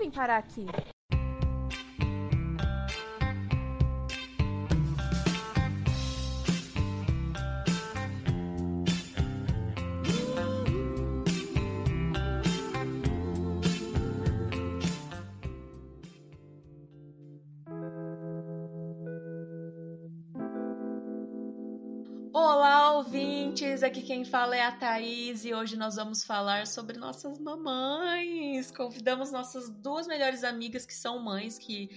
vim parar aqui? Ouvintes! Aqui quem fala é a Thaís e hoje nós vamos falar sobre nossas mamães. Convidamos nossas duas melhores amigas que são mães, que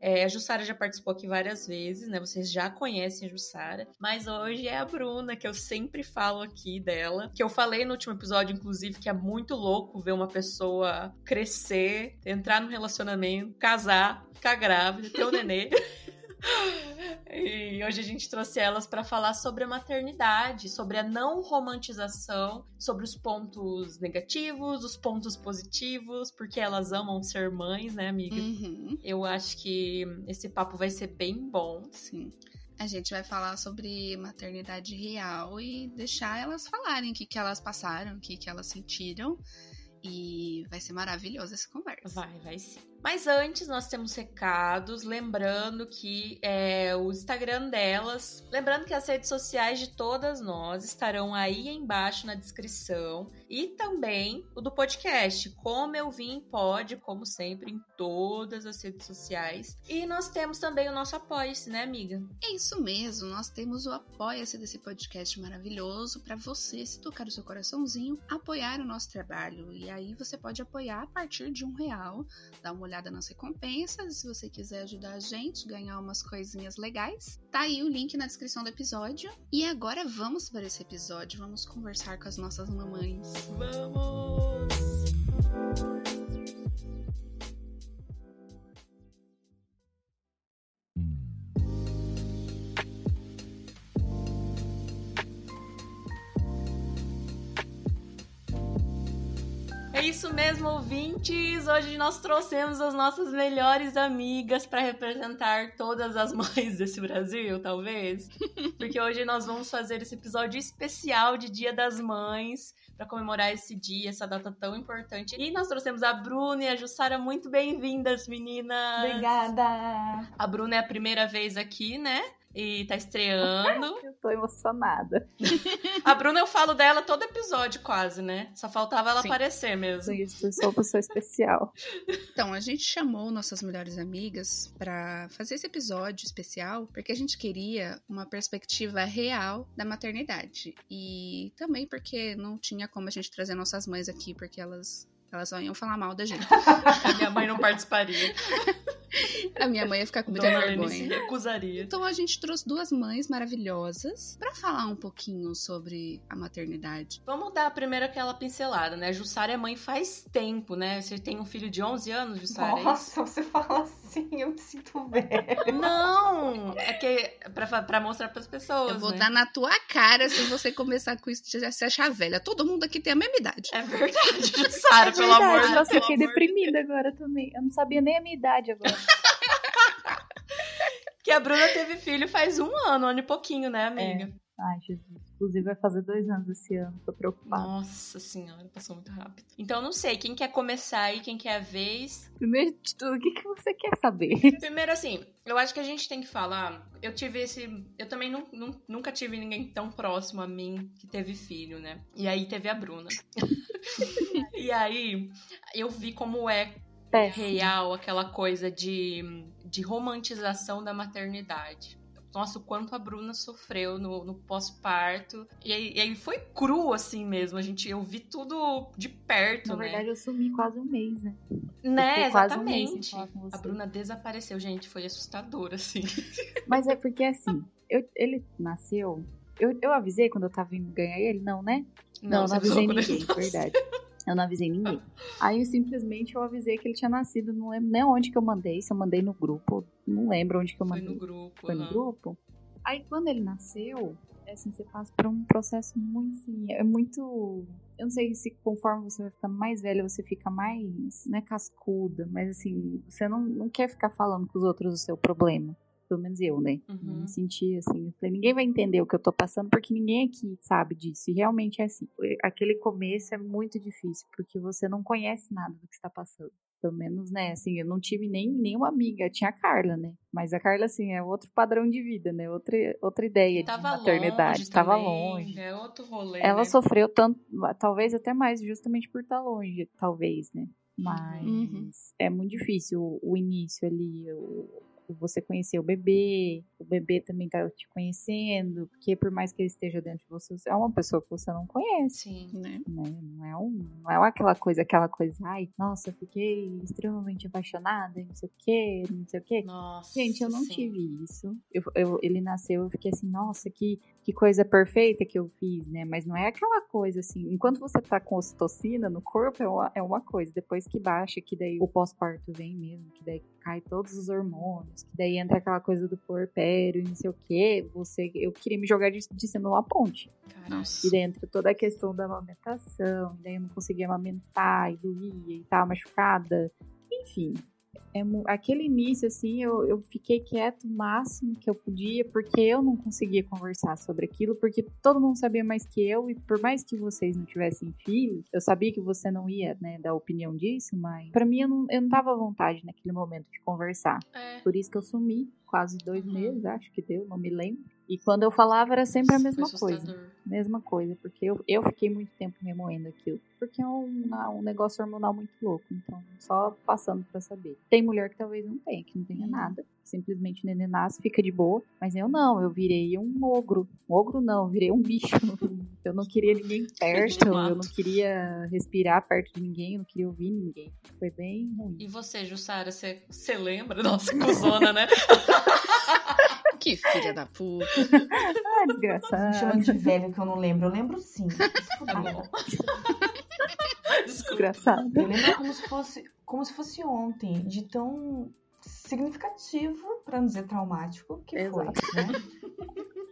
é, a Jussara já participou aqui várias vezes, né? Vocês já conhecem a Jussara, mas hoje é a Bruna, que eu sempre falo aqui dela. Que eu falei no último episódio, inclusive, que é muito louco ver uma pessoa crescer, entrar num relacionamento, casar, ficar grávida, ter um nenê. E hoje a gente trouxe elas para falar sobre a maternidade, sobre a não romantização, sobre os pontos negativos, os pontos positivos, porque elas amam ser mães, né, amiga? Uhum. Eu acho que esse papo vai ser bem bom. Sim. A gente vai falar sobre maternidade real e deixar elas falarem o que, que elas passaram, o que, que elas sentiram. E vai ser maravilhosa essa conversa. Vai, vai sim. Mas antes nós temos recados, lembrando que é, o Instagram delas, lembrando que as redes sociais de todas nós estarão aí embaixo na descrição e também o do podcast, como eu vim pode, como sempre, em todas as redes sociais. E nós temos também o nosso apoia-se, né, amiga? É isso mesmo, nós temos o apoia-se desse podcast maravilhoso para você, se tocar o seu coraçãozinho, apoiar o nosso trabalho. E aí você pode apoiar a partir de um real, dá uma olhada nas recompensas, se você quiser ajudar a gente, ganhar umas coisinhas legais. Tá aí o link na descrição do episódio. E agora vamos para esse episódio, vamos conversar com as nossas mamães. Vamos! Mesmo, ouvintes! Hoje nós trouxemos as nossas melhores amigas para representar todas as mães desse Brasil, talvez. Porque hoje nós vamos fazer esse episódio especial de Dia das Mães para comemorar esse dia, essa data tão importante. E nós trouxemos a Bruna e a Jussara muito bem-vindas, meninas! Obrigada! A Bruna é a primeira vez aqui, né? E tá estreando. Eu tô emocionada. A Bruna, eu falo dela todo episódio, quase, né? Só faltava ela Sim. aparecer mesmo. Isso, eu sou uma pessoa especial. Então, a gente chamou nossas melhores amigas para fazer esse episódio especial porque a gente queria uma perspectiva real da maternidade. E também porque não tinha como a gente trazer nossas mães aqui, porque elas. Elas só iam falar mal da gente. A minha mãe não participaria. A minha mãe ia ficar com muita Dona Lene se vergonha. recusaria. Então a gente trouxe duas mães maravilhosas para falar um pouquinho sobre a maternidade. Vamos dar primeiro aquela pincelada, né? A Jussara é mãe faz tempo, né? Você tem um filho de 11 anos, Jussara? é? Nossa, você fala assim, eu me sinto velha. Não! É que pra, pra mostrar pras pessoas, Eu vou né? dar na tua cara se você começar com isso de já se achar velha. Todo mundo aqui tem a mesma idade. É verdade, Jussara, É pelo amor verdade, de nossa, eu Deus. fiquei deprimida agora também. Eu não sabia nem a minha idade agora. Que a Bruna teve filho faz um ano, um ano e pouquinho, né, amiga? Ai, Jesus. Inclusive vai fazer dois anos esse ano, tô preocupada. Nossa senhora, passou muito rápido. Então, não sei, quem quer começar aí, quem quer a vez? Primeiro de tudo, o que, que você quer saber? Primeiro, assim, eu acho que a gente tem que falar. Eu tive esse. Eu também nu- nu- nunca tive ninguém tão próximo a mim que teve filho, né? E aí teve a Bruna. e aí eu vi como é Péssimo. real aquela coisa de, de romantização da maternidade. Nossa, o quanto a Bruna sofreu no, no pós-parto. E, aí- e aí foi cru assim mesmo. A gente, eu vi tudo de perto, Na né? verdade, eu sumi quase um mês, né? né, um exatamente. você. a Bruna desapareceu, gente. Foi assustador, assim. Mas é porque assim, eu- ele nasceu. Eu, eu avisei quando eu tava indo ganhar ele? Não, né? Não, você não avisei ninguém, verdade. Eu não avisei ninguém. Aí simplesmente eu avisei que ele tinha nascido, não lembro nem onde que eu mandei, se eu mandei no grupo, não lembro onde que eu Foi mandei. no grupo. Foi no grupo? Aí quando ele nasceu, é assim, você passa por um processo muito assim, é muito. Eu não sei se conforme você vai ficando mais velha, você fica mais, não é cascuda, mas assim, você não, não quer ficar falando com os outros o seu problema. Pelo menos eu, né? Uhum. me senti assim. falei, ninguém vai entender o que eu tô passando, porque ninguém aqui sabe disso. E realmente é assim. Aquele começo é muito difícil, porque você não conhece nada do que está passando. Pelo menos, né, assim, eu não tive nem nenhuma amiga, tinha a Carla, né? Mas a Carla, assim, é outro padrão de vida, né? Outra, outra ideia de maternidade. longe Tava também, longe. É outro rolê. Ela né? sofreu tanto, talvez até mais, justamente por estar longe, talvez, né? Mas Uhum. é muito difícil o, o início ali, o você conhecer o bebê, o bebê também tá te conhecendo, porque por mais que ele esteja dentro de você, é uma pessoa que você não conhece Sim. Né? né? Não é, um, não é aquela coisa, aquela coisa, ai, nossa, fiquei extremamente apaixonada, não sei o quê, não sei o quê. Nossa. Gente, eu não sim. tive isso. Eu, eu- ele nasceu, eu fiquei assim, nossa, que, que coisa perfeita que eu fiz, né? Mas não é aquela coisa assim. Enquanto você tá com ocitocina no corpo, é uma, é uma coisa. Depois que baixa, que daí o pós-parto vem mesmo, que daí cai todos os hormônios, que daí entra aquela coisa do puerpério, e não sei o quê. Você, eu queria me jogar de, de cima de uma ponte. Nossa. E dentro toda a questão da amamentação, daí eu não conseguia amamentar e doía e tava machucada. Enfim, é aquele início, assim, eu, eu fiquei quieto o máximo que eu podia, porque eu não conseguia conversar sobre aquilo, porque todo mundo sabia mais que eu, e por mais que vocês não tivessem filhos, eu sabia que você não ia, né, dar opinião disso, mas pra mim eu não, eu não tava à vontade naquele momento de conversar. É. Por isso que eu sumi, quase dois Uhum. meses, acho que deu, não me lembro. E quando eu falava era sempre a mesma coisa mesma coisa, porque eu, eu fiquei muito tempo remoendo aquilo. Porque é um, um negócio hormonal muito louco, então só passando pra saber. Tem mulher que talvez não tenha, que não tenha Uhum. nada. Simplesmente o neném nasce, fica de boa. Mas eu não, eu virei um ogro. Um ogro não, virei um bicho. Eu não queria ninguém perto, eu não queria respirar perto de ninguém, eu não queria ouvir ninguém. Foi bem ruim. E você, Jussara, você, você lembra? Nossa, cuzona, né? Que filha da puta. Ah, Me desgraçado. chamando de velho que eu não lembro. Eu lembro sim. Tá. Desgraçado. Eu lembro como se fosse, como se fosse ontem, de tão significativo, pra não dizer traumático, que Exato. foi, né?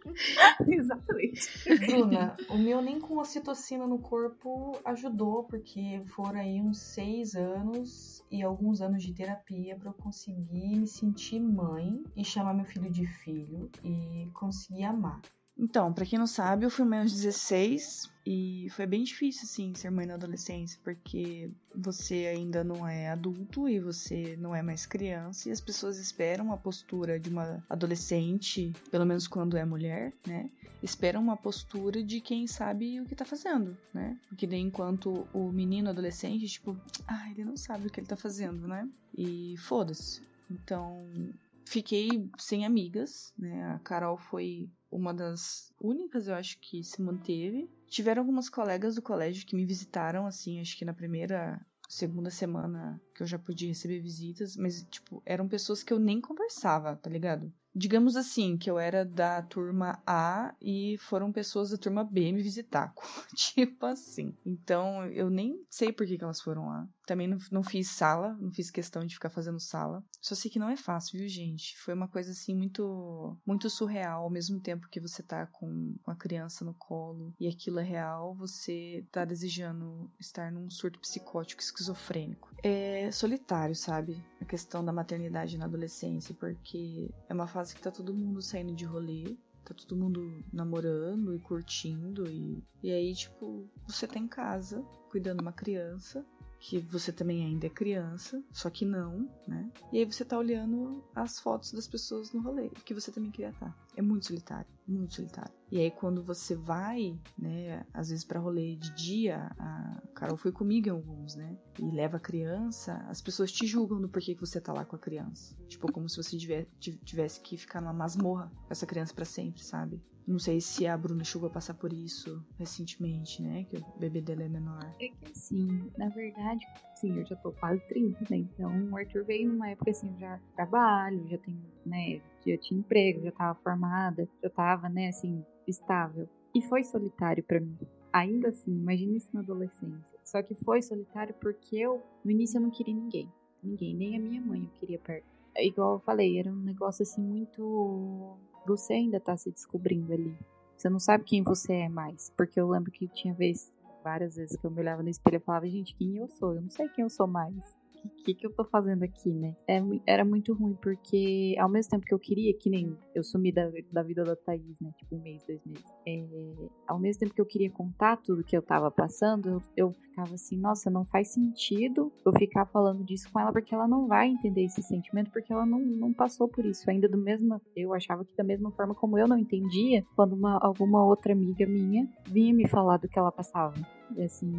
Exatamente. Bruna, o meu nem com ocitocina no corpo ajudou, porque foram aí uns seis anos e alguns anos de terapia pra eu conseguir me sentir mãe e chamar meu filho de filho e conseguir amar. Então, pra quem não sabe, eu fui mãe aos 16 e foi bem difícil, assim, ser mãe na adolescência, porque você ainda não é adulto e você não é mais criança e as pessoas esperam a postura de uma adolescente, pelo menos quando é mulher, né? Esperam uma postura de quem sabe o que tá fazendo, né? Porque daí enquanto o menino adolescente, tipo, ah, ele não sabe o que ele tá fazendo, né? E foda-se. Então, fiquei sem amigas, né? A Carol foi uma das únicas, eu acho, que se manteve. Tiveram algumas colegas do colégio que me visitaram, assim, acho que na primeira, segunda semana que eu já podia receber visitas, mas, tipo, eram pessoas que eu nem conversava, tá ligado? Digamos assim, que eu era da turma A e foram pessoas da turma B me visitar. tipo assim. Então, eu nem sei por que, que elas foram lá. Também não, não fiz sala, não fiz questão de ficar fazendo sala. Só sei que não é fácil, viu, gente? Foi uma coisa assim muito muito surreal. Ao mesmo tempo que você tá com com a criança no colo e aquilo é real, você tá desejando estar num surto psicótico esquizofrênico. É solitário, sabe? A questão da maternidade na adolescência, porque é uma fase que tá todo mundo saindo de rolê. Tá todo mundo namorando e curtindo. E, e aí, tipo, você tá em casa cuidando uma criança que você também ainda é criança, só que não, né? E aí você tá olhando as fotos das pessoas no rolê, que você também queria estar. É muito solitário, muito solitário. E aí quando você vai, né, às vezes pra rolê de dia, a Carol foi comigo em alguns, né? E leva a criança, as pessoas te julgam do porquê que você tá lá com a criança. Tipo, como se você tive- tivesse que ficar numa masmorra com essa criança pra sempre, sabe? Não sei se a Bruna chegou a passar por isso recentemente, né? Que o bebê dela é menor. É que assim, na verdade, sim, eu já tô quase 30, né? Então o Arthur veio numa época assim, eu já trabalho, já tenho, né? Já tinha emprego, já tava formada, já tava, né, assim, estável. E foi solitário pra mim. Ainda assim, imagina isso na adolescência. Só que foi solitário porque eu, no início, eu não queria ninguém. Ninguém, nem a minha mãe eu queria perto. É Igual eu falei, era um negócio assim muito. Você ainda tá se descobrindo ali. Você não sabe quem você é mais. Porque eu lembro que tinha vez, várias vezes que eu me olhava no espelho e falava, gente, quem eu sou? Eu não sei quem eu sou mais. Que, que eu tô fazendo aqui, né? É, era muito ruim, porque ao mesmo tempo que eu queria, que nem eu sumi da, da vida da Thaís, né? Tipo, um mês, dois meses. É, ao mesmo tempo que eu queria contar tudo que eu tava passando, eu, eu ficava assim, nossa, não faz sentido eu ficar falando disso com ela, porque ela não vai entender esse sentimento, porque ela não, não passou por isso. Ainda do mesmo, eu achava que da mesma forma como eu não entendia, quando uma, alguma outra amiga minha vinha me falar do que ela passava. Assim,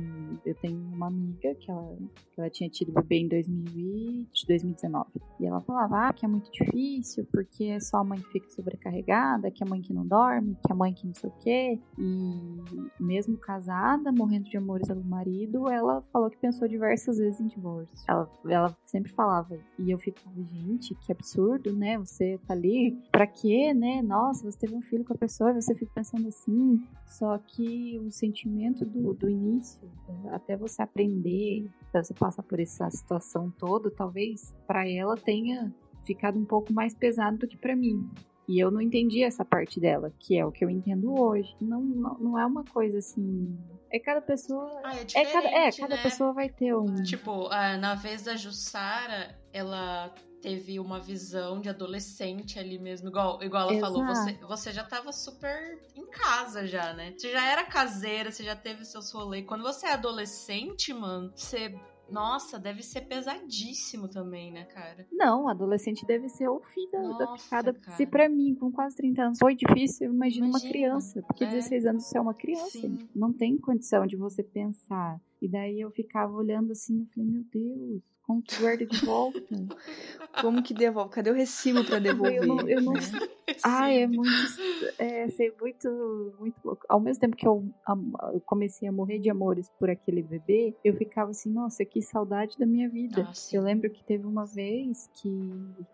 eu tenho uma amiga que ela, que ela tinha tido bebê em 2020, 2019. E ela falava ah, que é muito difícil, porque é só a mãe que fica sobrecarregada, que é a mãe que não dorme, que é a mãe que não sei o quê. E mesmo casada, morrendo de amores pelo marido, ela falou que pensou diversas vezes em divórcio. Ela, ela sempre falava. E eu ficava, gente, que absurdo, né? Você tá ali, pra quê, né? Nossa, você teve um filho com a pessoa e você fica pensando assim. Só que o sentimento do, do início, até você aprender, você passar por essa situação toda, talvez para ela tenha ficado um pouco mais pesado do que para mim. E eu não entendi essa parte dela, que é o que eu entendo hoje. Não, não, não é uma coisa assim. É cada pessoa. Ah, é, é cada, é, cada né? pessoa vai ter um. Tipo, na vez da Jussara, ela teve uma visão de adolescente ali mesmo, igual, igual ela Exato. falou, você, você já tava super em casa já, né? Você já era caseira, você já teve seus rolês. Quando você é adolescente, mano, você nossa, deve ser pesadíssimo também, né, cara? Não, adolescente deve ser o fim da, da Nossa, picada. cara. Se pra mim, com quase 30 anos, foi difícil, imagina uma Imagina, criança. Porque é. 16 anos você é uma criança. Sim. Não tem condição de você pensar. E daí eu ficava olhando assim, eu falei, meu Deus, como que guarda de volta? Como que devolve? Cadê o recibo pra devolver? Eu não- eu não né? Ai, é muito. É, sei, muito, muito louco. Ao mesmo tempo que eu, eu comecei a morrer de amores por aquele bebê, eu ficava assim, nossa, que saudade da minha vida. Ah, sim. eu lembro que teve uma vez que,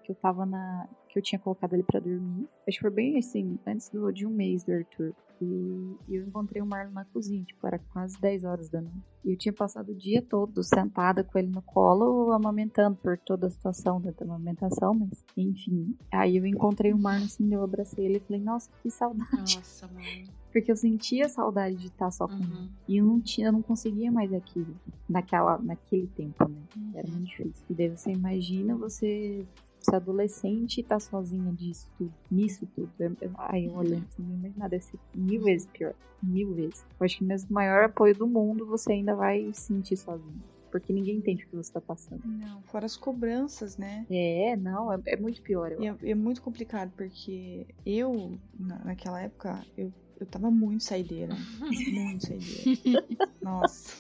que eu tava na. Que eu tinha colocado ele pra dormir. Acho que foi bem assim, antes do, de um mês do Arthur. E, e eu encontrei o Marlon na cozinha, tipo, era quase 10 horas da noite. E eu tinha passado o dia todo sentada com ele no colo, amamentando por toda a situação da da amamentação, mas enfim. Aí eu encontrei o Marlon assim, eu abracei ele e falei, nossa, que saudade. Nossa, mano. Porque eu sentia saudade de estar só com ele. Uhum. E eu não tinha, eu não conseguia mais aquilo naquela, naquele tempo, né? Era muito difícil. E daí você imagina você ser adolescente e tá sozinha disso tudo, nisso tudo. Eu, eu, ai, eu olhando assim, não imagina, deve ser mil vezes pior. Mil vezes. Eu acho que mesmo o maior apoio do mundo você ainda vai sentir sozinho. Porque ninguém entende o que você tá passando. Não, fora as cobranças, né? É, não, é, é muito pior. Eu E é, é muito complicado, porque eu, na- naquela época, eu, eu tava muito saideira. Muito saideira. Nossa.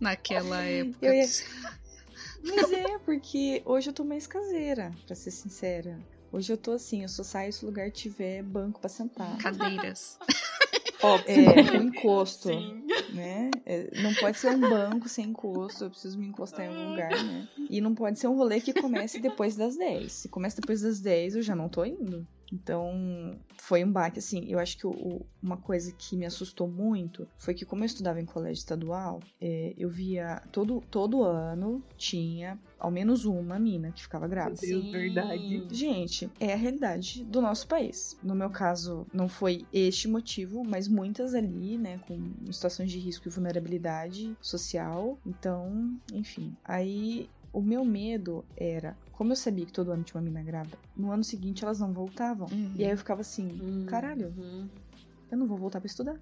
Naquela época. Eu ia- Mas é, porque hoje eu tô mais caseira, pra ser sincera. Hoje eu tô assim, eu só saio se o lugar tiver banco pra sentar. Cadeiras. É, com encosto, Sim. Né? É, não pode ser um banco sem encosto, eu preciso me encostar em algum lugar, né? E não pode ser um rolê que comece depois das 10. Se começa depois das 10, eu já não tô indo. Então, foi um baque, assim, eu acho que o- uma coisa que me assustou muito foi que como eu estudava em colégio estadual, é, eu via, todo, todo ano tinha ao menos uma mina que ficava grávida. Deus, verdade. Gente, é a realidade do nosso país. No meu caso, não foi este motivo, mas muitas ali, né, com situações de risco e vulnerabilidade social. Então, enfim. Aí o meu medo era, como eu sabia que todo ano tinha uma mina grávida, no ano seguinte elas não voltavam. Uhum. E aí eu ficava assim, Hum, caralho, uhum. eu não vou voltar pra estudar.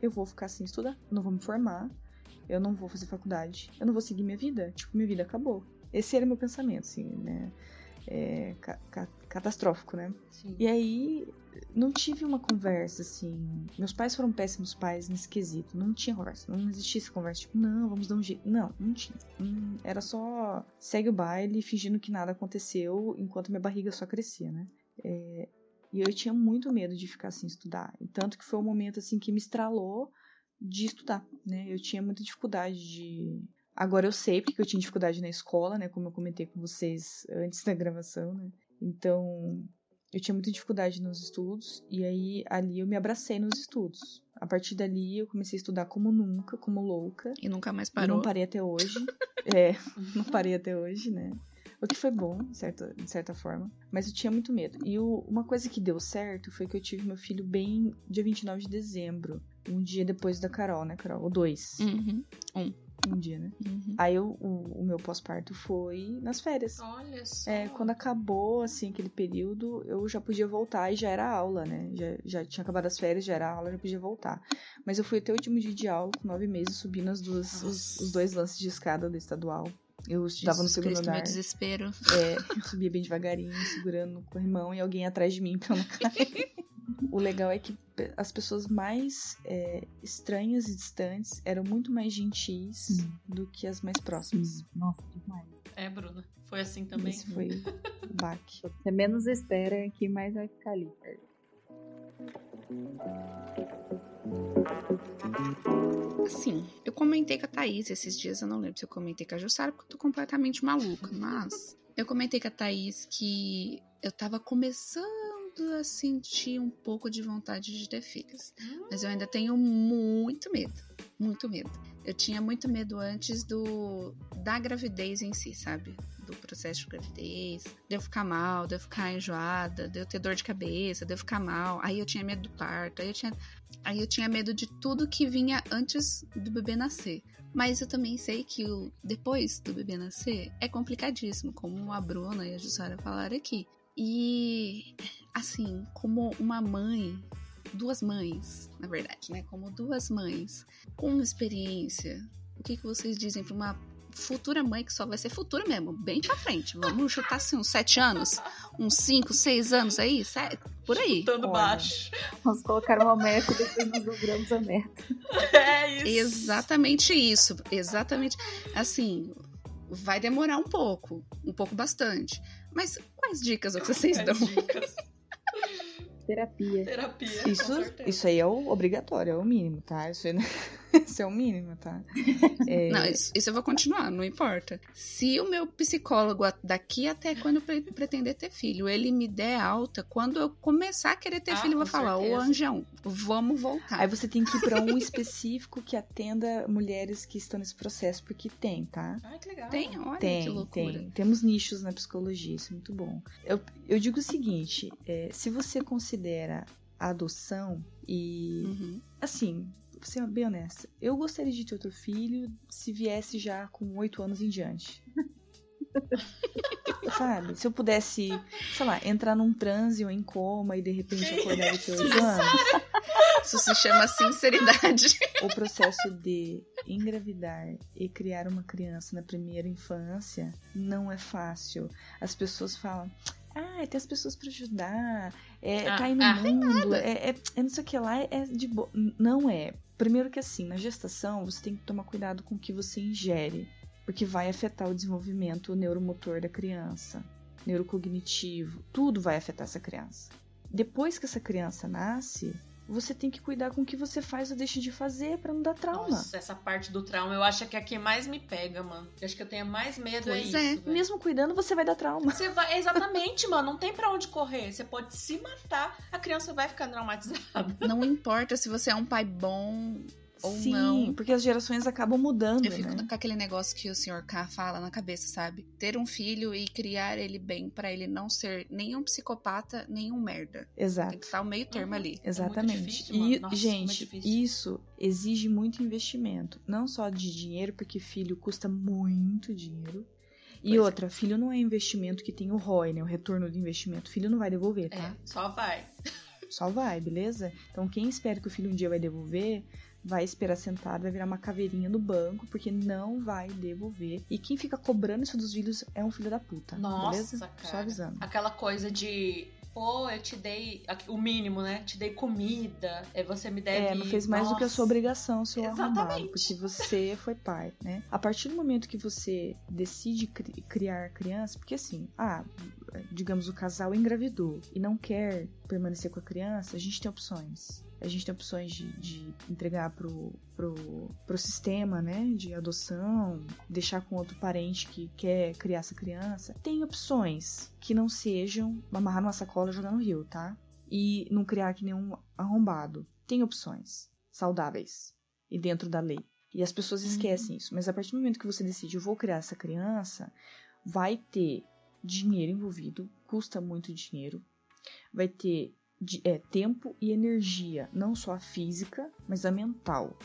Eu vou ficar sem estudar, eu não vou me formar, eu não vou fazer faculdade, eu não vou seguir minha vida. Tipo, minha vida acabou. Esse era meu pensamento, assim, né? É, catastrófico, né? Sim. E aí, não tive uma conversa, assim. Meus pais foram péssimos pais nesse quesito. Não tinha conversa. Não existia essa conversa. Tipo, não, vamos dar um jeito. Não, não tinha. Hum, Era só segue o baile, fingindo que nada aconteceu, enquanto minha barriga só crescia, né? É, e eu tinha muito medo de ficar sem estudar. E tanto que foi um momento, assim, que me estralou de estudar, né? Eu tinha muita dificuldade de. Agora eu sei porque eu tinha dificuldade na escola, né? Como eu comentei com vocês antes da gravação, né? Então, eu tinha muita dificuldade nos estudos e aí ali eu me abracei nos estudos. A partir dali eu comecei a estudar como nunca, como louca. E nunca mais E parou. não parei até hoje. é, não parei até hoje, né? O que foi bom, de certa, de certa forma. Mas eu tinha muito medo. E uma coisa que deu certo foi que eu tive meu filho bem dia 29 de dezembro. Um dia depois da Carol, né, Carol? O dois. Uhum. um dia, né? Uhum. Aí eu- o, o meu pós-parto foi nas férias. Olha só. É, quando acabou, assim, aquele período, eu já podia voltar e já era aula, né? Já, já tinha acabado as férias, já era aula, já podia voltar. Mas eu fui até o último dia de aula, com nove meses, subindo as duas, os, os dois lances de escada do estadual. Eu estudava no segundo Cristo, andar. meu desespero. É, eu subia bem devagarinho, segurando no corrimão e alguém atrás de mim pra eu não cair. O legal é que as pessoas mais é, estranhas e distantes eram muito mais gentis Sim. do que as mais próximas. Sim. Nossa, demais. É, Bruna. Foi assim também. Esse foi o baque. Você menos espera que mais vai ficar ali. Assim, eu comentei com a Thaís esses dias, eu não lembro se eu comentei com a Jussara, porque eu tô completamente maluca, mas eu comentei com a Thaís que eu tava começando a sentir um pouco de vontade de ter filhos. Mas eu ainda tenho muito medo, muito medo. Eu tinha muito medo antes do da gravidez em si, sabe? Do processo de gravidez, de eu ficar mal, de eu ficar enjoada, de eu ter dor de cabeça, de eu ficar mal. Aí eu tinha medo do parto, aí eu tinha Aí eu tinha medo de tudo que vinha antes do bebê nascer. Mas eu também sei que o depois do bebê nascer é complicadíssimo, como a Bruna e a Jussara falaram aqui. E assim, como uma mãe, duas mães, na verdade, né? Como duas mães com experiência, o que, que vocês dizem para uma futura mãe que só vai ser futura mesmo, bem pra frente? Vamos chutar assim, uns sete anos, uns cinco, seis anos aí, sete, por aí. Chutando Olha. baixo. Nós colocaram uma meta e depois nós dobramos a meta. É isso. Exatamente isso. Exatamente. Assim, vai demorar um pouco, um pouco bastante. Mas quais dicas que vocês As dão? dicas. Terapia. Terapia. Isso, isso aí é o obrigatório, é o mínimo, tá? Isso, aí, isso é o mínimo, tá? É, Não, isso, isso eu vou continuar, não importa. Se o meu psicólogo daqui até quando eu pre- pretender ter filho, ele me der alta, quando eu começar a querer ter Ah, filho, eu vou falar, ô. Anjão, vamos voltar. Aí você tem que ir pra um específico que atenda mulheres que estão nesse processo, porque tem, tá? Ai, que legal. Tem, olha que Tem, loucura. tem. Temos nichos na psicologia, isso é muito bom. Eu, eu digo o seguinte: é, se você considera a adoção e. Uhum. Assim, ser bem honesta. Eu gostaria de ter outro filho se viesse já com oito anos em diante. Sabe? Se eu pudesse, sei lá, entrar num transe ou em coma e de repente acordar e ter oito anos. Isso se chama sinceridade. o processo de engravidar e criar uma criança na primeira infância não é fácil. As pessoas falam. Ah, tem as pessoas pra ajudar. É, Ah, tá aí no ah, mundo. É, é, é não sei o que lá. É de boa. Não é. Primeiro que assim, na gestação, você tem que tomar cuidado com o que você ingere. Porque vai afetar o desenvolvimento neuromotor da criança. Neurocognitivo. Tudo vai afetar essa criança. Depois que essa criança nasce, você tem que cuidar com o que você faz ou deixa de fazer pra não dar trauma. Nossa, essa parte do trauma eu acho que é a que mais me pega, mano. Eu acho que eu tenho mais medo é Pois isso. é. Mesmo cuidando, você vai dar trauma. Você vai, exatamente, mano, não tem pra onde correr. Você pode se matar, a criança vai ficar traumatizada. Não importa se você é um pai bom ou Sim, não. porque as gerações acabam mudando, Eu fico né? com aquele negócio que o Sr. K fala na cabeça, sabe? Ter um filho e criar ele bem pra ele não ser nenhum psicopata, nenhum merda. Tem Exato. que estar o meio termo Uhum. ali. Exatamente. difícil, mano. e, Nossa, muito gente, difícil. isso exige muito investimento. Não só de dinheiro, porque filho custa muito dinheiro. E Pois é. outra, filho não é investimento que tem o ROI, né? O retorno do investimento. Filho não vai devolver, tá? É, só vai. Só vai, beleza? Então quem espera que o filho um dia vai devolver, vai esperar sentado, vai virar uma caveirinha no banco, porque não vai devolver. E quem fica cobrando isso dos filhos é um filho da puta, Nossa, beleza? cara. Só avisando. Aquela coisa de, pô, eu te dei o mínimo, né? Te dei comida, é, você me deve. É, não fez mais do que a sua Nossa. obrigação, seu arrombado, Exatamente. porque você foi pai, né? A partir do momento que você decide cri- criar criança, porque assim, ah, digamos o casal engravidou e não quer permanecer com a criança, a gente tem opções. A gente tem opções de, de entregar pro, pro, pro sistema, né? De adoção, deixar com outro parente que quer criar essa criança. Tem opções que não sejam amarrar numa sacola e jogar no rio, tá? E não criar que nenhum arrombado. Tem opções saudáveis e dentro da lei. E as pessoas esquecem isso. Mas a partir do momento que você decide, eu vou criar essa criança, vai ter dinheiro envolvido, custa muito dinheiro, vai ter de- é, tempo e energia, não só a física, mas a mental.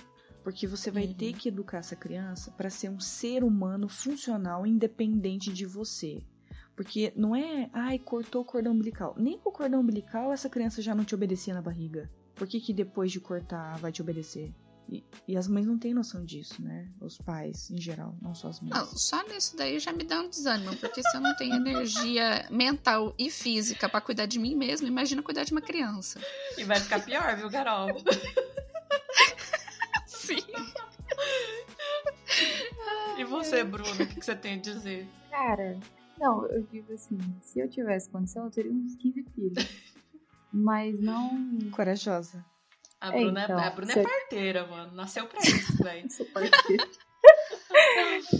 Porque você vai Uhum. ter que educar essa criança para ser um ser humano funcional, independente de você. Porque não é, ai, cortou o cordão umbilical. Nem com o cordão umbilical essa criança já não te obedecia na barriga. Por que, que depois de cortar vai te obedecer? E, e as mães não têm noção disso, né? Os pais, em geral, não só as mães. Não, só nisso daí já me dá um desânimo, porque se eu não tenho energia mental e física pra cuidar de mim mesmo, imagina cuidar de uma criança. E vai ficar pior, viu, Carol? Sim. E você, Bruno, o que que você tem a dizer? Cara, não, eu digo assim, se eu tivesse condição, eu teria uns 15 filhos. Mas não. Corajosa. A É, Bruna, é, então, a Bruna você- é parteira, mano. Nasceu pra isso, velho. Sou parceira.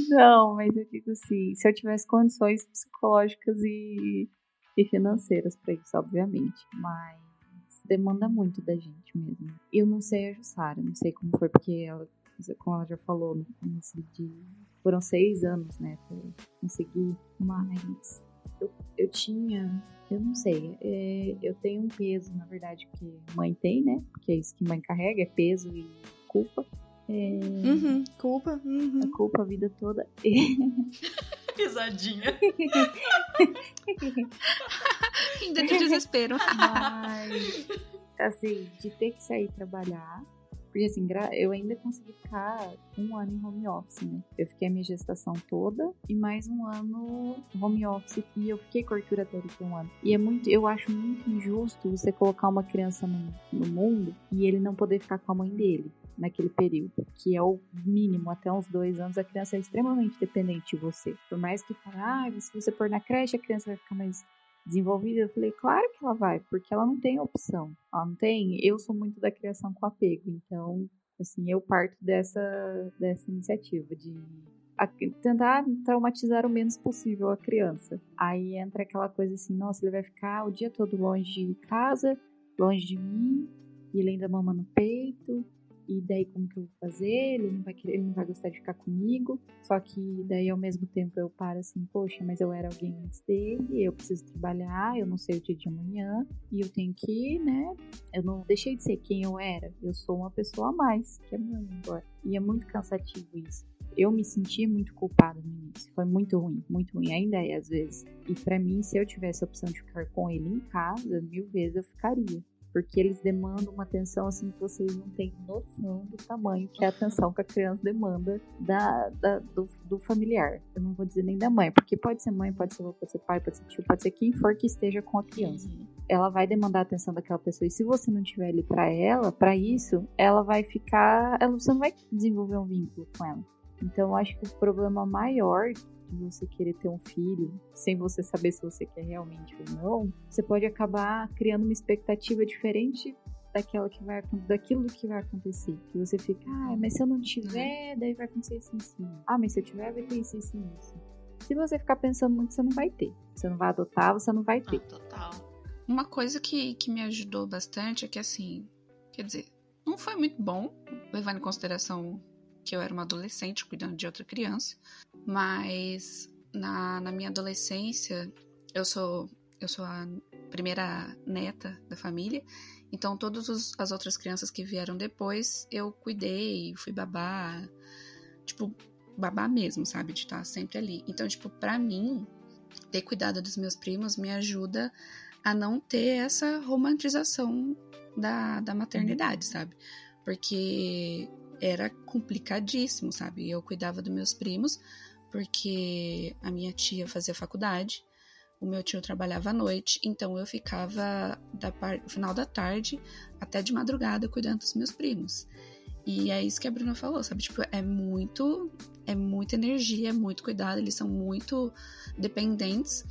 Não, mas eu digo assim, se eu tivesse condições psicológicas e, e financeiras pra isso, obviamente. Mas demanda muito da gente mesmo. Eu não sei a Jussara, não sei como foi, porque ela, como ela já falou no começo de. Foram seis anos, né, pra eu conseguir. Mas eu, eu tinha. Eu não sei. é, eu tenho um peso, na verdade, que mãe tem, né? Porque é isso que mãe carrega, é peso e culpa. É, Uhum, culpa. Uhum. a culpa a vida toda. Risadinha. Ainda de desespero. Mas, assim, de ter que sair trabalhar. Porque, assim, eu ainda consegui ficar um ano em home office, né? Eu fiquei a minha gestação toda e mais um ano home office. E eu fiquei corturatória por um ano. E é muito, eu acho muito injusto você colocar uma criança no, no mundo e ele não poder ficar com a mãe dele naquele período, que é o mínimo, até uns dois anos, a criança é extremamente dependente de você. Por mais que fale, ah, se você pôr na creche, a criança vai ficar mais desenvolvida, eu falei, claro que ela vai, porque ela não tem opção. Ela não tem. Eu sou muito da criação com apego, então, assim, eu parto dessa, dessa iniciativa de a- tentar traumatizar o menos possível a criança. Aí entra aquela coisa assim, nossa, ele vai ficar o dia todo longe de casa, longe de mim, e ele ainda mama no peito. E daí como que eu vou fazer? Ele não vai querer, ele não vai gostar de ficar comigo. Só que daí ao mesmo tempo eu paro assim, poxa, mas eu era alguém antes dele, eu preciso trabalhar, eu não sei o dia de amanhã, e eu tenho que, né? Eu não deixei de ser quem eu era. Eu sou uma pessoa a mais, que é mãe agora. E é muito cansativo isso. Eu me senti muito culpada no início. Foi muito ruim, muito ruim. Ainda é às vezes. E pra mim, se eu tivesse a opção de ficar com ele em casa, mil vezes eu ficaria porque eles demandam uma atenção assim que vocês não têm noção do tamanho que é a atenção que a criança demanda da, da- do, do familiar. Eu não vou dizer nem da mãe, porque pode ser mãe, pode ser avô, pode ser pai, pode ser tio, pode ser quem for que esteja com a criança. Ela vai demandar a atenção daquela pessoa e se você não tiver ali pra ela, pra isso, ela vai ficar, ela você não vai desenvolver um vínculo com ela. Então eu acho que o problema maior de você querer ter um filho sem você saber se você quer realmente ou não, você pode acabar criando uma expectativa diferente daquela que vai daquilo que vai acontecer. Que você fica, ah, mas se eu não tiver, daí vai acontecer isso e isso. Ah, mas se eu tiver, vai ter isso e isso. Se você ficar pensando muito, você não vai ter. Você não vai adotar, você não vai Ah, ter. total. Uma coisa que, que me ajudou bastante é que, assim, quer dizer, não foi muito bom, levando em consideração que eu era uma adolescente cuidando de outra criança, mas na, na minha adolescência, eu sou, eu sou a primeira neta da família, então todas as outras crianças que vieram depois, eu cuidei, fui babá, tipo, babá mesmo, sabe, de estar sempre ali. Então, tipo, pra mim, ter cuidado dos meus primos me ajuda a não ter essa romantização da, da maternidade, sabe? Porque era complicadíssimo, sabe? Eu cuidava dos meus primos porque a minha tia fazia faculdade, o meu tio trabalhava à noite, então eu ficava da par... final da tarde até de madrugada cuidando dos meus primos. E é isso que a Bruna falou, sabe? Tipo, é muito, é muita energia, é muito cuidado, eles são muito dependentes.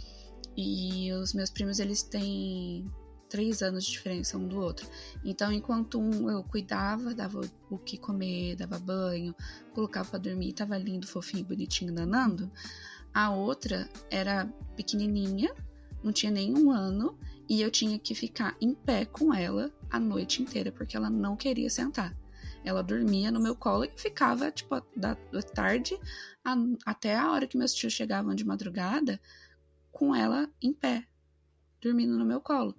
E os meus primos, eles têm três anos de diferença um do outro. Então, enquanto um eu cuidava, dava o que comer, dava banho, colocava pra dormir, tava lindo, fofinho, bonitinho, danando, a outra era pequenininha, não tinha nem um ano, e eu tinha que ficar em pé com ela a noite inteira, porque ela não queria sentar. Ela dormia no meu colo e ficava, tipo, da, da tarde a- até a hora que meus tios chegavam de madrugada com ela em pé, dormindo no meu colo.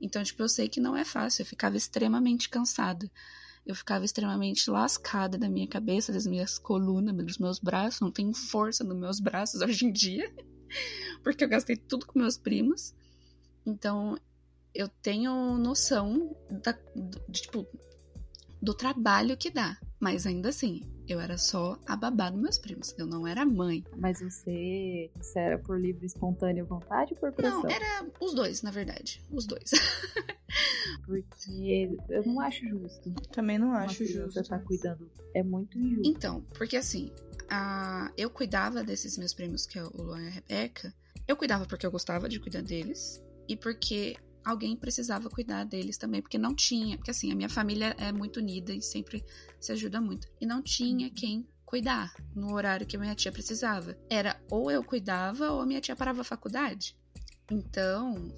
Então, tipo, eu sei que não é fácil, eu ficava extremamente cansada. eu ficava extremamente lascada da minha cabeça, das minhas colunas, dos meus braços. Não tenho força nos meus braços hoje em dia, porque eu gastei tudo com meus primos. Então, eu tenho noção da, tipo, do trabalho que dá. Mas ainda assim, eu era só a babá dos meus primos. Eu não era mãe. Mas você, você era por livre, espontânea vontade ou por pressão? Não, era os dois, na verdade. Os dois. porque eu não acho justo. Também não acho justo. Você tá cuidando. É muito injusto. Então, porque assim, a... eu cuidava desses meus primos, que é o Luan e a Rebeca. Eu cuidava porque eu gostava de cuidar deles. E porque alguém precisava cuidar deles também, porque não tinha, porque assim, a minha família é muito unida e sempre se ajuda muito. E não tinha quem cuidar no horário que a minha tia precisava. Era ou eu cuidava ou a minha tia parava a faculdade. Então,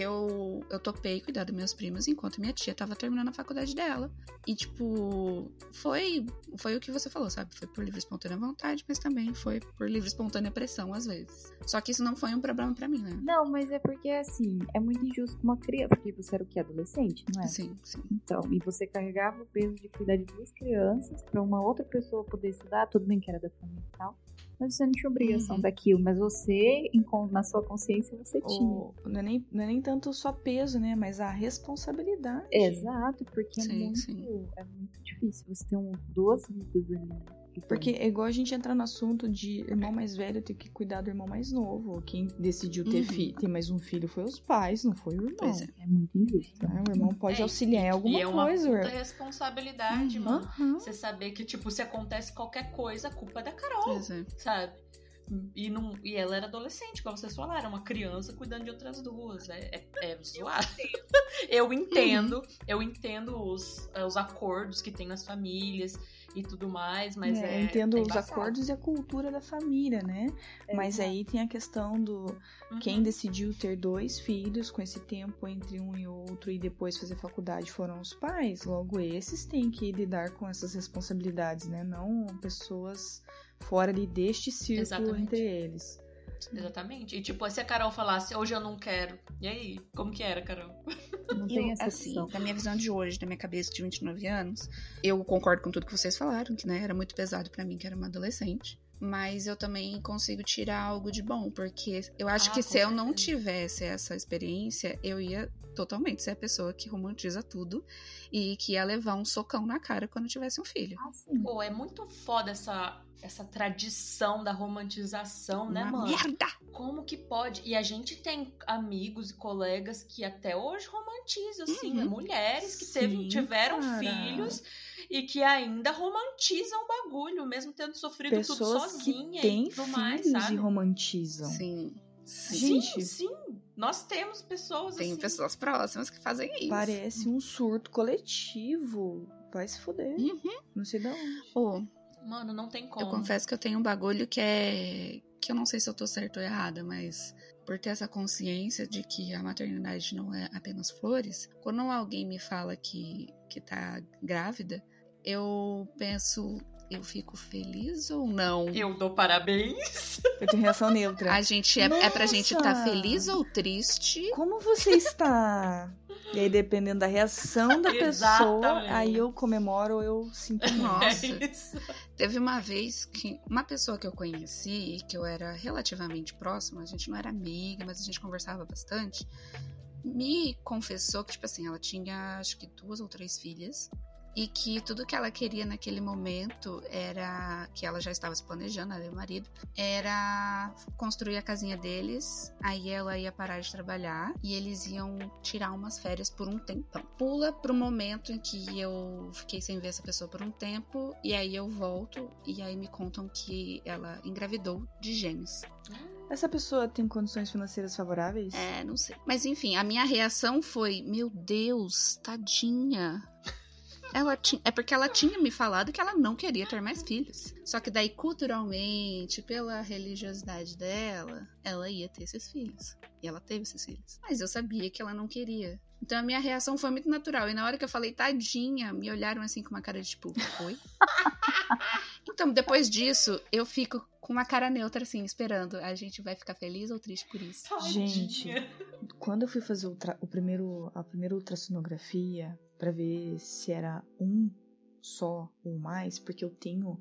eu, eu topei cuidar dos meus primos enquanto minha tia tava terminando a faculdade dela. E, tipo, foi, foi o que você falou, sabe? Foi por livre espontânea vontade, mas também foi por livre espontânea pressão, às vezes. Só que isso não foi um problema para mim, né? Não, mas é porque, assim, é muito injusto com uma criança. Porque você era o que? Adolescente, não é? Sim, sim. Então, e você carregava o peso de cuidar de duas crianças para uma outra pessoa poder estudar, tudo bem que era da família e tal. Mas você não tinha obrigação Uhum. daquilo, mas você, na sua consciência, você tinha. O- não, é nem, não é nem tanto só peso, né? Mas a responsabilidade. Exato, porque é, Sim, muito, sim. é muito difícil você ter um, duas vidas ali. Porque é igual a gente entrar no assunto de irmão mais velho ter que cuidar do irmão mais novo. Quem decidiu ter, Uhum. fi- ter mais um filho foi os pais, não foi o irmão. Pois é. é muito injusto. né? O irmão pode É, auxiliar em alguma e é uma coisa. puta responsabilidade, Uhum. mano. Aham. Você saber que, tipo, se acontece qualquer coisa, a culpa é da Carol, Pois é. sabe? E, não, e ela era adolescente, como vocês falaram, uma criança cuidando de outras duas. É, é, é zoado. Eu entendo, eu entendo os, eh, os acordos que tem nas famílias e tudo mais, mas É, é. entendo os acordos e a cultura da família, né? É, Mas aí tem a questão do Uhum. quem decidiu ter dois filhos com esse tempo entre um e outro e depois fazer faculdade foram os pais. Logo, esses têm que lidar com essas responsabilidades, né? Não pessoas fora ali deste círculo Exatamente. entre eles. Exatamente. E tipo, se a Carol falasse, hoje eu não quero. E aí? Como que era, Carol? Não tem Eu, essa assim, na minha visão de hoje, na minha cabeça de 29 anos, eu concordo com tudo que vocês falaram, que né, era muito pesado pra mim, que era uma adolescente. Mas eu também consigo tirar algo de bom, porque eu acho Ah, que se eu não tivesse essa experiência, eu ia totalmente ser a pessoa que romantiza tudo e que ia levar um socão na cara quando tivesse um filho. Ah, sim. Pô, é muito foda essa, essa tradição da romantização, né, Uma mano? merda! Como que pode? E a gente tem amigos e colegas que até hoje romantizam, assim, Uhum. né? Mulheres que Sim, teve, tiveram cara. filhos e que ainda romantizam o bagulho, mesmo tendo sofrido tudo Pessoas sozinha que têm e tudo mais, filhos sabe? e romantizam. Sim. Sim. Gente, sim, sim. Nós temos pessoas Tem assim. pessoas próximas que fazem isso. Parece um surto coletivo. Vai se fuder. Uhum. Não sei de onde. Pô, Mano, não tem como. Eu confesso que eu tenho um bagulho que é. que eu não sei se eu tô certa ou errada, mas por ter essa consciência de que a maternidade não é apenas flores, quando alguém me fala que, que tá grávida, eu penso, eu fico feliz ou não? Eu dou parabéns. Eu tenho reação neutra. A gente é, é pra gente estar Nossa! feliz ou triste? Como você está? E aí, dependendo da reação da pessoa, aí eu comemoro ou eu sinto muito. Nossa. É. Teve uma vez que uma pessoa que eu conheci, que eu era relativamente próxima, a gente não era amiga, mas a gente conversava bastante, me confessou que, tipo assim, ela tinha acho que duas ou três filhas. E que tudo que ela queria naquele momento era que ela já estava se planejando, ela e o marido, era construir a casinha deles. Aí ela ia parar de trabalhar e eles iam tirar umas férias por um tempão. Pula pro momento em que eu fiquei sem ver essa pessoa por um tempo e aí eu volto e aí me contam que ela engravidou de gêmeos. Essa pessoa tem condições financeiras favoráveis? É, não sei. Mas enfim, a minha reação foi: Meu Deus, tadinha. Ela tinha, é porque ela tinha me falado que ela não queria ter mais filhos. Só que daí, culturalmente, pela religiosidade dela, ela ia ter esses filhos. E ela teve esses filhos. Mas eu sabia que ela não queria. Então a minha reação foi muito natural. E na hora que eu falei tadinha, me olharam assim com uma cara de tipo, oi? então, depois disso, eu fico com uma cara neutra assim, esperando. A gente vai ficar feliz ou triste por isso? Gente, Tadinha. Quando eu fui fazer o, o primeiro, a primeira ultrassonografia pra ver se era um só ou mais, porque eu tenho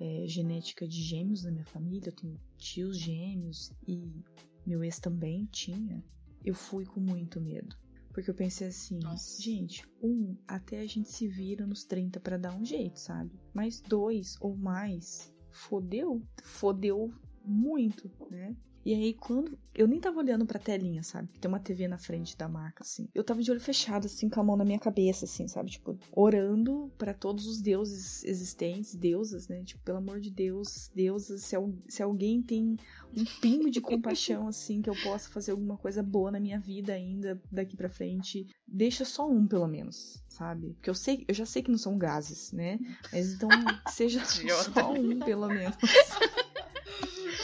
é, genética de gêmeos na minha família, eu tenho tios gêmeos e meu ex também tinha, eu fui com muito medo. Porque eu pensei assim, Nossa. gente, um, até a gente se vira nos 30 para dar um jeito, sabe? Mas dois ou mais, fodeu, fodeu muito, né? E aí, quando. Eu nem tava olhando pra telinha, sabe? Que tem uma TV na frente da marca, assim. Eu tava de olho fechado, assim, com a mão na minha cabeça, assim, sabe? Tipo, orando para todos os deuses existentes, deusas, né? Tipo, pelo amor de Deus, deusas, se, se alguém tem um pingo de compaixão, assim, que eu possa fazer alguma coisa boa na minha vida ainda daqui para frente, deixa só um, pelo menos, sabe? Porque eu sei, eu já sei que não são gases, né? Mas então, seja só um, pelo menos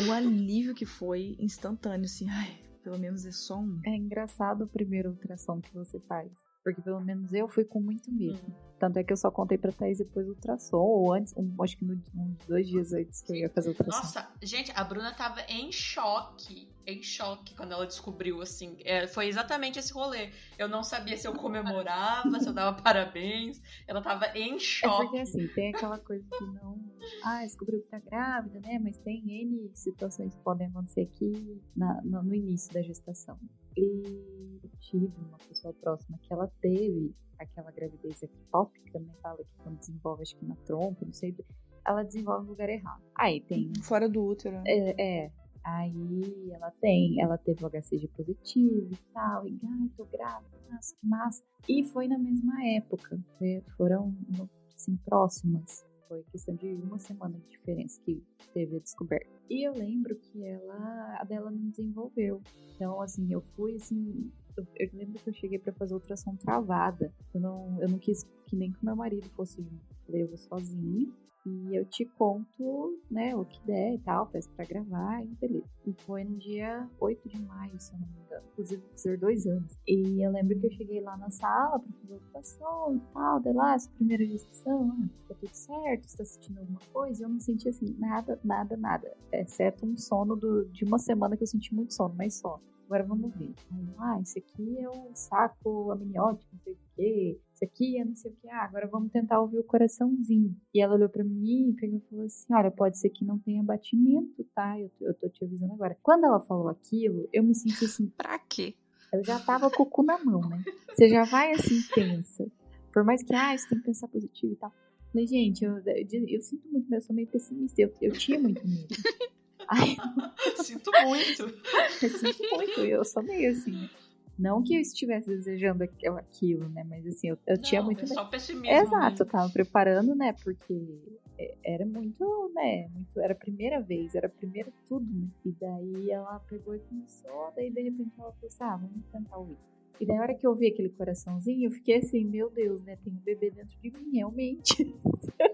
o alívio que foi instantâneo, assim, ai, pelo menos é só um. É engraçado o primeiro ultrassom que você faz. Porque pelo menos eu fui com muito medo. Hum. Tanto é que eu só contei pra Thaís depois do ultrassom, ou antes, um, acho que no, uns dois dias antes que eu ia fazer o ultrassom. Nossa, gente, a Bruna tava em choque, em choque quando ela descobriu, assim. É, foi exatamente esse rolê. Eu não sabia se eu comemorava, se eu dava parabéns. Ela tava em choque. É porque, assim, tem aquela coisa que não... Ah, descobriu que tá grávida, né? Mas tem N situações que podem acontecer aqui na, no, no início da gestação. E tive uma pessoa próxima que ela teve aquela gravidez ectópica, né? Fala que quando desenvolve, acho que na trompa, não sei. Ela desenvolve no lugar errado. Aí tem. Fora do útero. É, é. Aí ela tem, ela teve o HCG positivo e tal, e ai, tô grávida, nossa, que massa. E foi na mesma época, né? foram assim, próximas. Foi questão de uma semana de diferença que teve a descoberta. E eu lembro que ela, a dela não desenvolveu. Então, assim, eu fui assim, eu, eu lembro que eu cheguei para fazer ultrassom travada. Eu não, eu não quis que nem que meu marido fosse junto. Falei, eu vou sozinho. E eu te conto, né, o que der e tal, peço pra gravar e beleza. E foi no dia 8 de maio, se eu não me engano. Inclusive, fazer dois anos. E eu lembro que eu cheguei lá na sala pra fazer ultrassom e tal. Daí lá, essa primeira gestação, ah, tá tudo certo, você tá sentindo alguma coisa? E eu não senti assim, nada, nada, nada. Exceto um sono do, de uma semana que eu senti muito sono, mas só. Agora vamos ver. Ah, esse aqui é um saco amniótico, não sei o quê. Esse aqui é não sei o quê. Ah, agora vamos tentar ouvir o coraçãozinho. E ela olhou para mim e pegou e falou assim: Olha, pode ser que não tenha batimento, tá? Eu, eu tô te avisando agora. Quando ela falou aquilo, eu me senti assim: Pra quê? Eu já tava com o cu na mão, né? Você já vai assim, pensa. Por mais que, ah, você tem que pensar positivo e tal. Falei, gente, eu, eu, eu sinto muito, mas eu sou meio pessimista. Eu, eu tinha muito medo. Ai, sinto muito. eu sinto muito, eu sou meio assim. Não que eu estivesse desejando aquilo, né? Mas assim, eu, eu Não, tinha muito. É só pessimismo. Exato, mesmo. eu tava preparando, né? Porque era muito, né? Muito, era a primeira vez, era primeiro tudo, né? E daí ela pegou e começou, daí de repente ela falou assim: ah, vamos tentar ouvir. E daí, na hora que eu vi aquele coraçãozinho, eu fiquei assim, meu Deus, né? Tem um bebê dentro de mim, realmente.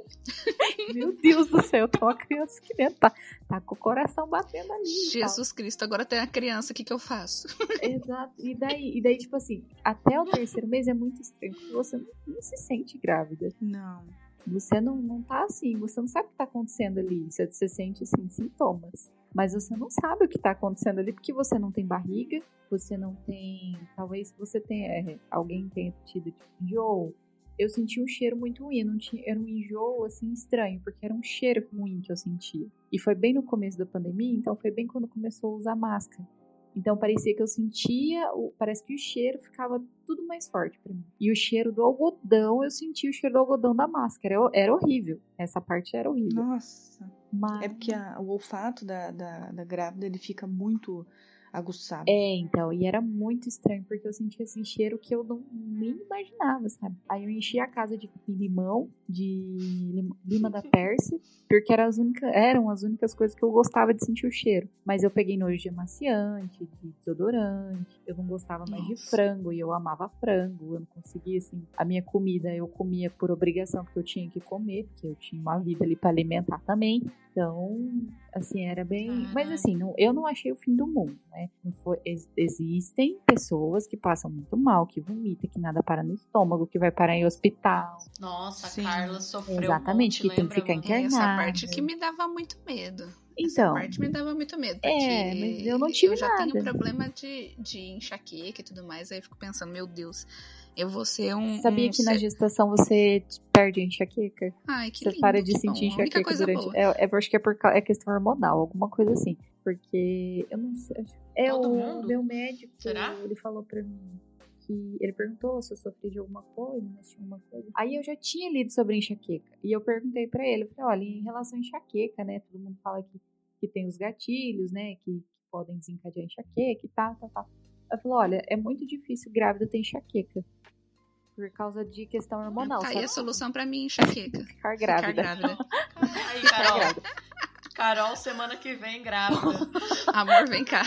meu Deus do céu, tem uma criança aqui dentro, tá, tá com o coração batendo ali. Jesus Cristo, agora tem a criança, o que, que eu faço? Exato. E daí, e daí, tipo assim, até o terceiro mês é muito estranho, porque você não, não se sente grávida. Não. Você não, não tá assim, você não sabe o que tá acontecendo ali. Você, você sente, assim, sintomas. Mas você não sabe o que tá acontecendo ali, porque você não tem barriga, você não tem. Talvez você tenha. É, alguém tenha tido tipo, enjoo. Eu senti um cheiro muito ruim, não tinha, era um enjoo assim estranho, porque era um cheiro ruim que eu sentia. E foi bem no começo da pandemia, então foi bem quando começou a usar máscara. Então parecia que eu sentia, parece que o cheiro ficava tudo mais forte para mim. E o cheiro do algodão, eu sentia o cheiro do algodão da máscara. Era horrível. Essa parte era horrível. Nossa. Mas... É porque a, o olfato da, da, da grávida ele fica muito aguçado. É, então, e era muito estranho, porque eu sentia esse cheiro que eu não nem imaginava, sabe? Aí eu enchi a casa de limão, de lima da Perse, porque eram as, únicas, eram as únicas coisas que eu gostava de sentir o cheiro. Mas eu peguei nojo de amaciante, de desodorante, eu não gostava mais Nossa. de frango, e eu amava frango, eu não conseguia, assim, a minha comida eu comia por obrigação, porque eu tinha que comer, porque eu tinha uma vida ali para alimentar também. Então, assim, era bem. Mas assim, não, eu não achei o fim do mundo, né? Não foi, ex existem pessoas que passam muito mal, que vomitam, que nada para no estômago, que vai parar em hospital. Nossa, Sim. a Carla sofreu. Exatamente, um monte, que tem que ficar internada. Essa parte que me dava muito medo. Então. Essa parte me dava muito medo. É, mas eu não tive Eu já nada. tenho problema de, de enxaqueca e tudo mais, aí eu fico pensando, meu Deus Eu vou ser um. Sabia um que na ser- gestação você perde a enxaqueca? Ai, que Você lindo, para de sentir bom. Enxaqueca durante. boa. É, é, acho que é por é questão hormonal, alguma coisa assim. Porque eu não sei. É Todo o mundo? meu médico. Será? Ele falou pra mim que ele perguntou se eu sofri de alguma coisa, né, se tinha alguma coisa. Aí eu já tinha lido sobre enxaqueca. E eu perguntei pra ele, eu falei, olha, em relação à enxaqueca, né? Todo mundo fala que, que tem os gatilhos, né? Que, que podem desencadear enxaqueca e tal, tal, tal. Eu falei, olha, é muito difícil grávida ter enxaqueca. Por causa de questão hormonal. Tá aí sabe? a solução pra mim, enxaqueca. Ficar Ficar grávida. grávida. Aí, Carol. grávida. Carol, semana que vem, grávida. Amor, vem cá.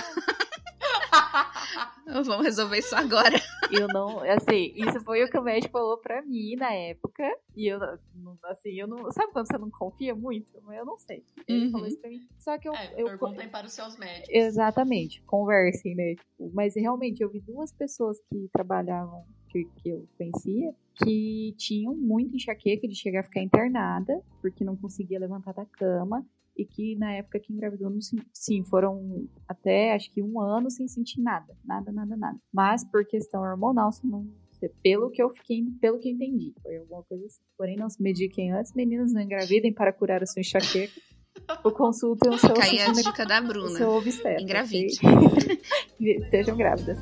Vamos resolver isso agora. Eu não, assim, isso foi o que o médico falou pra mim na época. E eu, não- assim, eu não. Sabe quando você não confia muito? Mas eu não sei. Ele Uhum. falou isso pra mim. Só que eu. É, eu perguntem para os seus médicos. Exatamente, conversem, né? Tipo, mas realmente eu vi duas pessoas que trabalhavam, que, que eu conhecia, que tinham muito enxaqueca de chegar a ficar internada, porque não conseguia levantar da cama. E que na época que engravidou, não, sim, foram até acho que um ano sem sentir nada. Nada, nada, nada. Mas por questão hormonal, se não. Pelo que eu fiquei, pelo que entendi. Foi alguma coisa assim. Porém, não se mediquem antes, meninas, não engravidem para curar a sua enxaqueca. Ou consultem o seu, aí a dica da o Bruna. seu obstetra. Engravide. ok? Estejam grávidas.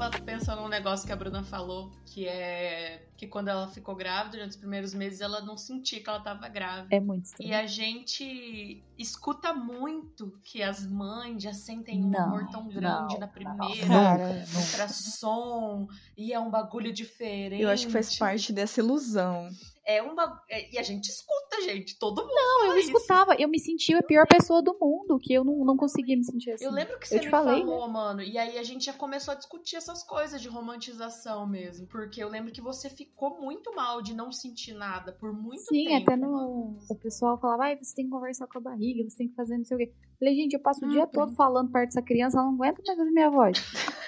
Eu tava pensando num negócio que a Bruna falou, que é que quando ela ficou grávida, nos primeiros meses, ela não sentia que ela tava grávida. É muito E estranho. a gente escuta muito que as mães já sentem um Não, amor tão grande não, na não. primeira, Cara, ultrassom, e é um bagulho diferente. eu acho que faz parte dessa ilusão. É um bag... é- E a gente escuta, gente, todo mundo. Não, eu isso. escutava, eu me sentia a pior pessoa do mundo, que eu não, não conseguia me sentir assim. Eu lembro que Eu você te me falei, falou, mano. E aí a gente já começou a discutir essas coisas de romantização mesmo. Porque eu lembro que você ficou muito mal de não sentir nada por muito Sim, tempo. até no. O pessoal falava, ai, você tem que conversar com a barriga, você tem que fazer não sei o quê. Falei, gente, eu passo o dia Uhum. todo falando perto dessa criança, ela não aguenta mais ouvir minha voz.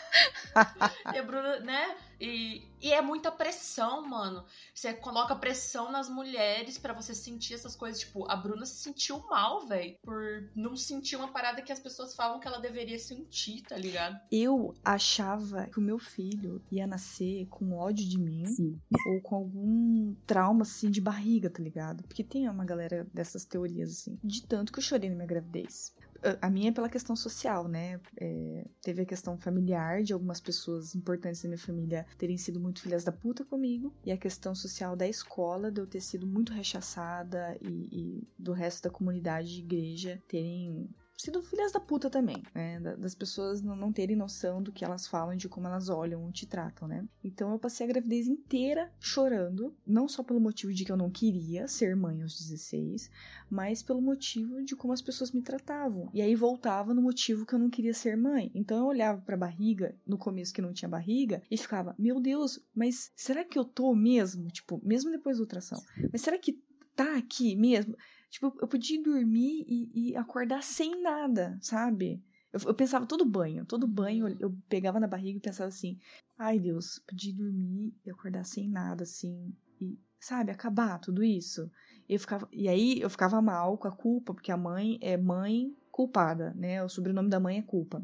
E a Bruna, né? E, e é muita pressão, mano. Você coloca pressão nas mulheres pra você sentir essas coisas. Tipo, a Bruna se sentiu mal, velho. Por não sentir uma parada que as pessoas falam que ela deveria sentir, tá ligado? Eu achava que o meu filho ia nascer com ódio de mim Sim. ou com algum trauma assim de barriga, tá ligado? Porque tem uma galera dessas teorias assim. De tanto que eu chorei na minha gravidez. A- minha é pela questão social, né? É, teve a questão familiar de algumas pessoas importantes da minha família terem sido muito filhas da puta comigo. E a questão social da escola, de eu ter sido muito rechaçada e, e do resto da comunidade de igreja terem sido filhas da puta também, né? Da- Das pessoas não, terem noção do que elas falam, de como elas olham te tratam, né? Então eu passei a gravidez inteira chorando, não só pelo motivo de que eu não queria ser mãe aos 16, mas pelo motivo de como as pessoas me tratavam. E aí voltava no motivo que eu não queria ser mãe. Então eu olhava pra barriga, no começo que não tinha barriga, e ficava, meu Deus, mas será que eu tô mesmo? Tipo, mesmo depois da ultrassom. Mas será que tá aqui mesmo? Tipo, eu podia dormir e, e acordar sem nada, sabe? Eu, eu pensava todo banho, todo banho eu, eu pegava na barriga e pensava assim: ai Deus, podia dormir e acordar sem nada, assim, e, sabe, acabar tudo isso. E, eu ficava, e aí eu ficava mal com a culpa, porque a mãe é mãe culpada, né? O sobrenome da mãe é culpa.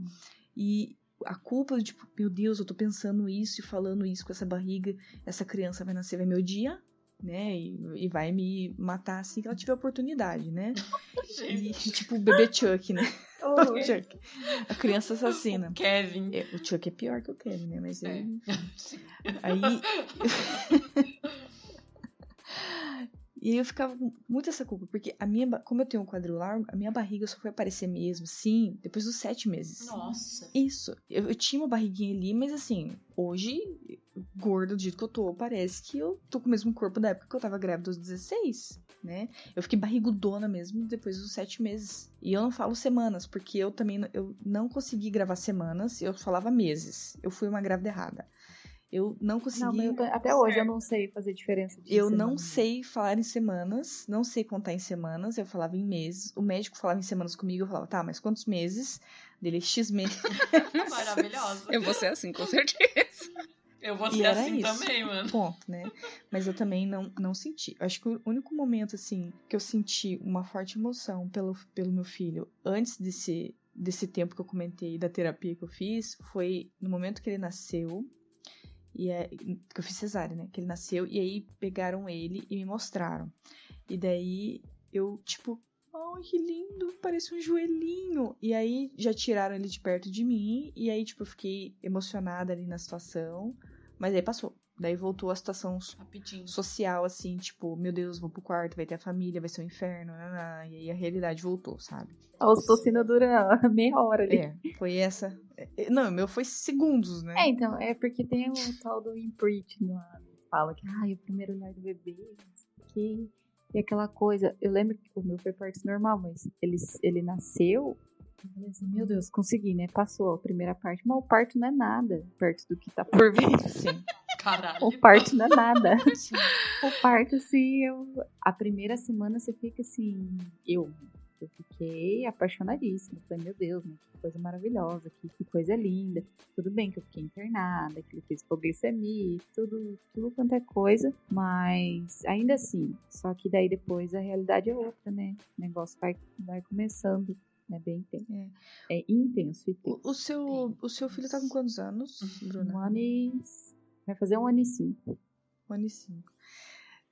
E a culpa, tipo, meu Deus, eu tô pensando isso e falando isso com essa barriga, essa criança vai nascer, vai me odiar, né? E, e vai me matar assim que ela tiver oportunidade, né? E, tipo, o bebê Chuck, né? O Chuck. A criança assassina. Kevin. É, o Chuck é pior que o Kevin, né? Mas É. ele... Aí. E eu ficava com muito essa culpa, porque a minha, como eu tenho um quadril largo, a minha barriga só foi aparecer mesmo, sim, depois dos sete meses. Nossa. Isso. Eu, eu tinha uma barriguinha ali, mas assim, hoje, gorda do jeito que eu tô, parece que eu tô com o mesmo corpo da época que eu tava grávida aos 16, né? Eu fiquei barrigudona mesmo depois dos sete meses. E eu não falo semanas, porque eu também eu não consegui gravar semanas, eu falava meses. Eu fui uma grávida errada. Eu não consegui. Não, até hoje eu não sei fazer diferença Eu não semana. sei falar em semanas, não sei contar em semanas, eu falava em meses. O médico falava em semanas comigo, eu falava, tá, mas quantos meses? Dele, X meses. Maravilhosa. Eu vou ser assim, com certeza. Eu vou ser assim isso. também, mano. Ponto, né? Mas eu também não, não senti. Acho que o único momento, assim, que eu senti uma forte emoção pelo, pelo meu filho antes desse, desse tempo que eu comentei da terapia que eu fiz foi no momento que ele nasceu. E é, que eu fiz cesárea, né? Que ele nasceu, e aí pegaram ele e me mostraram. E daí eu, tipo, ai, que lindo, parece um joelhinho. E aí já tiraram ele de perto de mim, e aí, tipo, eu fiquei emocionada ali na situação. Mas aí passou. Daí voltou a situação Rapidinho. social, assim, tipo, meu Deus, vou pro quarto, vai ter a família, vai ser um inferno, e aí a realidade voltou, sabe? A ocitocina dura meia hora ali. É, foi essa. é, Não, o meu foi segundos, né? É, então, é porque tem o tal do imprint lá. Fala que, ai, o primeiro olhar do bebê, não sei o quê. E aquela coisa, eu lembro que o meu foi parto normal, mas ele, ele nasceu. Eu falei assim, meu Deus, consegui, né? Passou a primeira parte, mas o parto não é nada perto do que tá por vir. Sim. Caralho. O parto não é nada. O parto, assim, eu... a primeira semana você fica assim, eu, eu fiquei apaixonadíssima. Falei, meu Deus, né? que coisa maravilhosa, que, que coisa linda. Tudo bem que eu fiquei internada, que ele fez hipoglicemia, tudo, tudo quanto é coisa, mas ainda assim, só que daí depois a realidade é outra, né? O negócio vai, vai começando. É bem intenso. É, intenso. e O, o seu, o seu filho tá com quantos anos, Bruna? Um ano e... Vai fazer um ano e cinco. Um ano e cinco.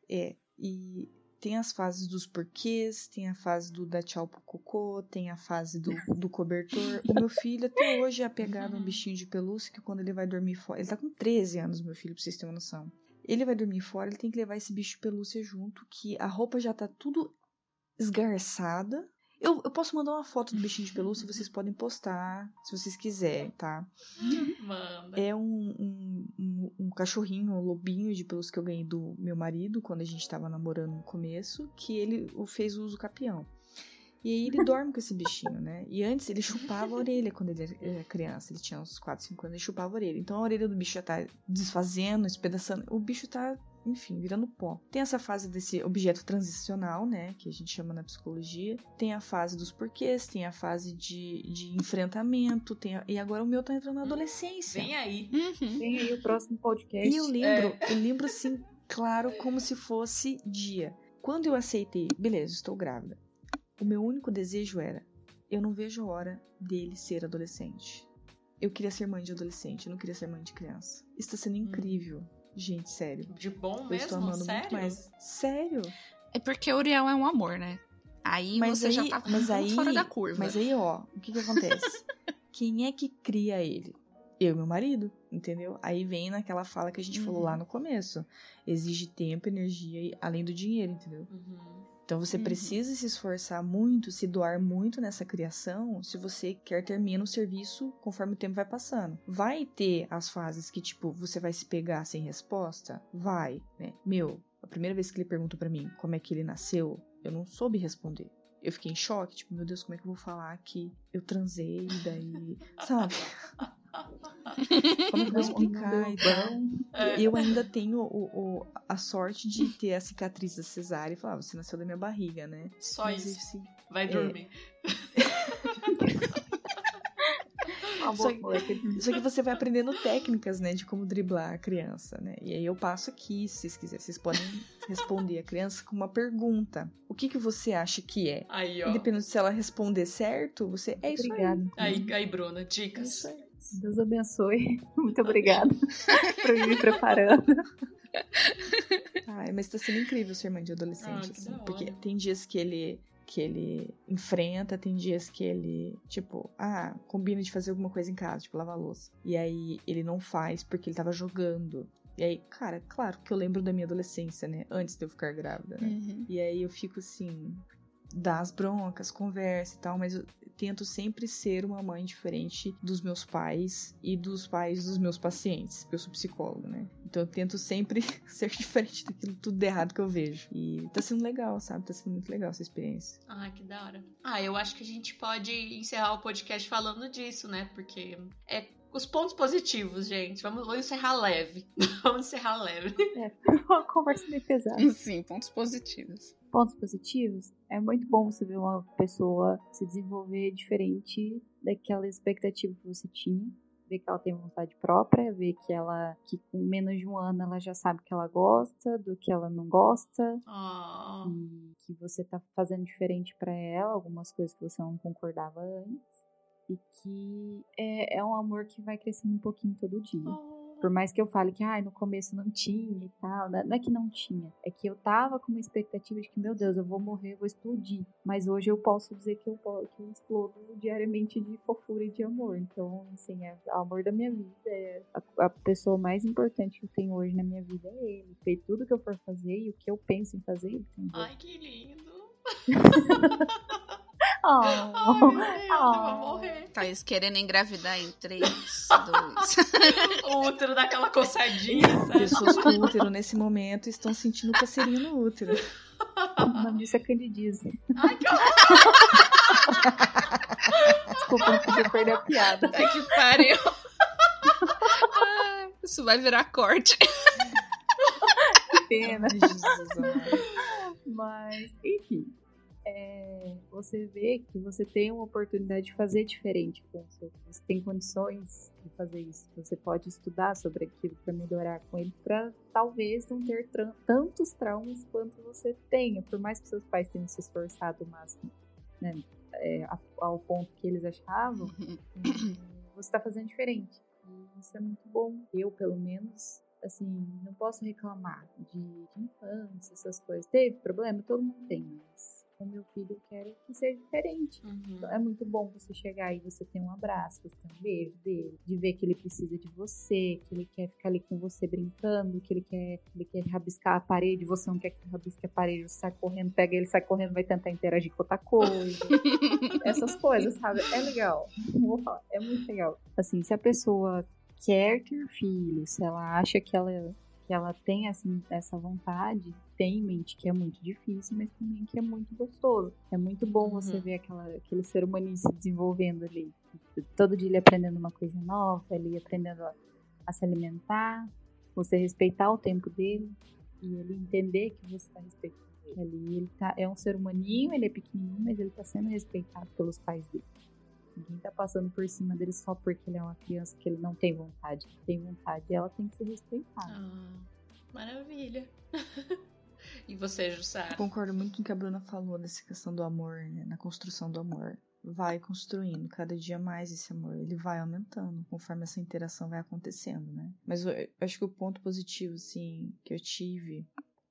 É, e tem as fases dos porquês, tem a fase do dar tchau pro cocô, tem a fase do, do cobertor. O meu filho até hoje é apegado a um bichinho de pelúcia que quando ele vai dormir fora. Ele tá com 13 anos, meu filho, pra vocês terem uma noção. Ele vai dormir fora, ele tem que levar esse bicho de pelúcia junto, que a roupa já tá tudo esgarçada. Eu, eu posso mandar uma foto do bichinho de pelúcia vocês podem postar, se vocês quiserem, tá? Manda. É um, um, um, um cachorrinho, um lobinho de pelúcia que eu ganhei do meu marido quando a gente tava namorando no começo, que ele o fez uso capião. E aí ele dorme com esse bichinho, né? E antes ele chupava a orelha quando ele era criança. Ele tinha uns 4, 5 anos, ele chupava a orelha. Então a orelha do bicho já tá desfazendo, espedaçando. O bicho tá, enfim, virando pó. Tem essa fase desse objeto transicional, né? Que a gente chama na psicologia. Tem a fase dos porquês, tem a fase de, de enfrentamento. Tem a- E agora o meu tá entrando na adolescência. Vem aí. Uhum. Tem aí o próximo podcast. E eu lembro, eu lembro assim, claro, como se fosse dia. Quando eu aceitei, beleza, estou grávida. O meu único desejo era, eu não vejo a hora dele ser adolescente. Eu queria ser mãe de adolescente, eu não queria ser mãe de criança. Isso tá sendo incrível. Gente, sério. De bom Eu estou mesmo? amando Sério? muito mais. Sério? É porque o Uriel é um amor, né? Aí Mas você aí, já tá mas aí, fora da curva. Mas aí, ó, o que que acontece? Quem é que cria ele? Eu e meu marido, entendeu? Aí vem naquela fala que a gente falou Uhum. lá no começo. Exige tempo, energia, e- além do dinheiro, entendeu? Uhum. Então você Uhum. precisa se esforçar muito, se doar muito nessa criação, se você quer ter menos serviço conforme o tempo vai passando. Vai ter as fases que, tipo, você vai se pegar sem resposta? Vai, né? Meu, a primeira vez que ele perguntou pra mim como é que ele nasceu, eu não soube responder. Eu fiquei em choque, tipo, meu Deus, como é que eu vou falar que eu transei, e daí, sabe? Como é que eu vou explicar e tal? É. Eu ainda tenho o, o- a sorte de ter a cicatriz da cesárea e falar, ah, você nasceu da minha barriga, né? Só Mas isso. esse- Vai é. dormir. Só que- Só que você vai aprendendo técnicas, né, de como driblar a criança, né? E aí eu passo aqui, se vocês quiserem, vocês podem responder a criança com uma pergunta. O que que você acha que é? Aí, ó. Independente se ela responder certo, você é isso Obrigada. Aí, aí, Bruna, aí. É dicas. isso aí. Deus abençoe. Muito obrigada por me preparando. Ai, mas tá sendo incrível ser mãe de Ah, adolescente, que assim, porque tem dias que ele que ele enfrenta, tem dias que ele, tipo, ah, combina de fazer alguma coisa em casa, tipo, lavar louça. E aí ele não faz porque ele tava jogando. E aí, cara, claro que eu lembro da minha adolescência, né? Antes de eu ficar grávida, né? Uhum. E aí eu fico assim, dá as broncas, conversa e tal, mas eu tento sempre ser uma mãe diferente dos meus pais e dos pais dos meus pacientes, porque eu sou psicóloga, né? Então eu tento sempre ser diferente daquilo tudo errado que eu vejo. E tá sendo legal, sabe? Tá sendo muito legal essa experiência. Ai, que da hora. Ah, eu acho que a gente pode encerrar o podcast falando disso, né? Porque é os pontos positivos, gente. Vamos, vamos encerrar leve. vamos encerrar leve. Uma conversa meio pesada. Sim, pontos positivos. Pontos positivos. É muito bom você ver uma pessoa se desenvolver diferente daquela expectativa que você tinha. Ver que ela tem vontade própria, ver que ela, que com menos de um ano ela já sabe o que ela gosta, do que ela não gosta, Oh, que, que você tá fazendo diferente pra ela, algumas coisas que você não concordava antes. E que é, é um amor que vai crescendo um pouquinho todo dia. Oh. Por mais que eu fale que ah, no começo não tinha e tal, não é que não tinha, é que eu tava com uma expectativa de que, meu Deus, eu vou morrer, eu vou explodir. Mas hoje eu posso dizer que eu, que eu explodo diariamente de fofura e de amor. Então, assim, é o amor da minha vida, é a, a pessoa mais importante que eu tenho hoje na minha vida é ele. E tudo que eu for fazer e o que eu penso em fazer, ele. Ai, que lindo! Oh, Ai, meu Deus, eu vou Oh. morrer. Thaís querendo engravidar em 3, 2. O útero dá aquela coçadinha, sabe? Pessoas com útero nesse momento estão sentindo coceirinho no útero. o nome disso é candidíase. Ai, que horror! Desculpa, não podia perder a piada. Tá que pariu. Ah, Isso vai virar corte. Que pena. Ai, Jesus. Mas, enfim. É, você vê que você tem uma oportunidade de fazer diferente com o seu. Você tem condições de fazer isso. Você pode estudar sobre aquilo para melhorar com ele, para talvez não ter tantos traumas quanto você tenha. Por mais que seus pais tenham se esforçado o máximo, né, é, ao ponto que eles achavam, você está fazendo diferente. E isso é muito bom. Eu, pelo menos, assim, não posso reclamar de, de infância, essas coisas. Teve problema? Todo mundo tem, mas com meu filho eu quero que seja diferente. Uhum. Então, é muito bom você chegar e você ter um abraço, você ter um beijo dele, de ver que ele precisa de você, que ele quer ficar ali com você brincando, que ele quer, que ele quer rabiscar a parede, você não quer que ele rabisque a parede, você sai correndo, pega ele, sai correndo, vai tentar interagir com outra coisa. Essas coisas, sabe? É legal. Vou falar, é muito legal. Assim, se a pessoa quer ter filho, se ela acha que ela que ela tem assim, essa vontade, tem em mente que é muito difícil, mas também que é muito gostoso. É muito bom você Uhum. ver aquela, aquele ser humaninho se desenvolvendo ali. Todo dia ele aprendendo uma coisa nova, ele aprendendo a, a se alimentar, você respeitar o tempo dele e ele entender que você está respeitando ele. Ele tá, é um ser humaninho, ele é pequenininho, mas ele está sendo respeitado pelos pais dele. Ninguém tá passando por cima dele só porque ele é uma criança que ele não tem vontade. Tem vontade, ela tem que ser respeitada. Ah, maravilha. e você, Jussara? Concordo muito com o que a Bruna falou dessa questão do amor, né? Na construção do amor. Vai construindo cada dia mais esse amor. Ele vai aumentando conforme essa interação vai acontecendo, né? Mas eu, eu acho que o ponto positivo, assim, que eu tive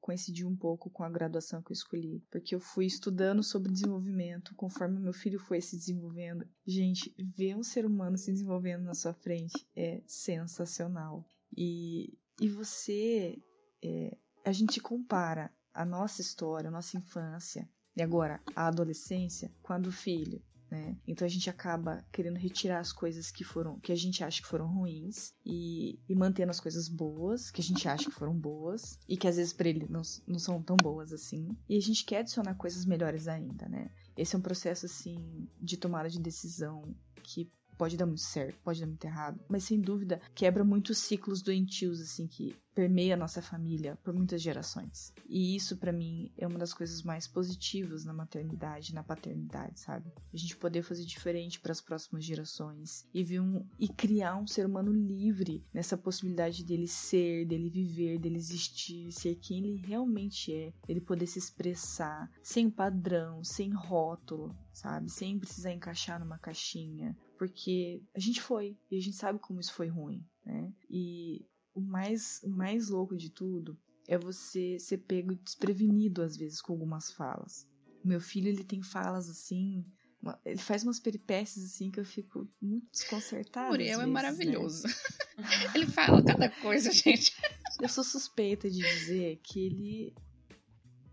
coincidiu um pouco com a graduação que eu escolhi, porque eu fui estudando sobre desenvolvimento conforme meu filho foi se desenvolvendo. Gente, ver um ser humano se desenvolvendo na sua frente é sensacional. E, e você, é, a gente compara a nossa história, a nossa infância e agora a adolescência com a do filho. Né? Então a gente acaba querendo retirar as coisas que foram que a gente acha que foram ruins e, e mantendo as coisas boas que a gente acha que foram boas e que às vezes para ele não, não são tão boas assim e a gente quer adicionar coisas melhores ainda, né? Esse é um processo assim de tomada de decisão que pode dar muito certo, pode dar muito errado, mas sem dúvida quebra muitos ciclos doentios assim que permeia a nossa família por muitas gerações. E isso para mim é uma das coisas mais positivas na maternidade, na paternidade, sabe? A gente poder fazer diferente para as próximas gerações e um e criar um ser humano livre nessa possibilidade dele ser, dele viver, dele existir, ser quem ele realmente é, ele poder se expressar sem padrão, sem rótulo, sabe? Sem precisar encaixar numa caixinha, porque a gente foi e a gente sabe como isso foi ruim, né? E o mais, o mais louco de tudo é você ser pego desprevenido às vezes com algumas falas. Meu filho ele tem falas assim, uma- ele faz umas peripécias assim que eu fico muito desconcertada. Muriel é vezes, né? maravilhoso. Ele fala cada coisa, gente. Eu sou suspeita de dizer que ele.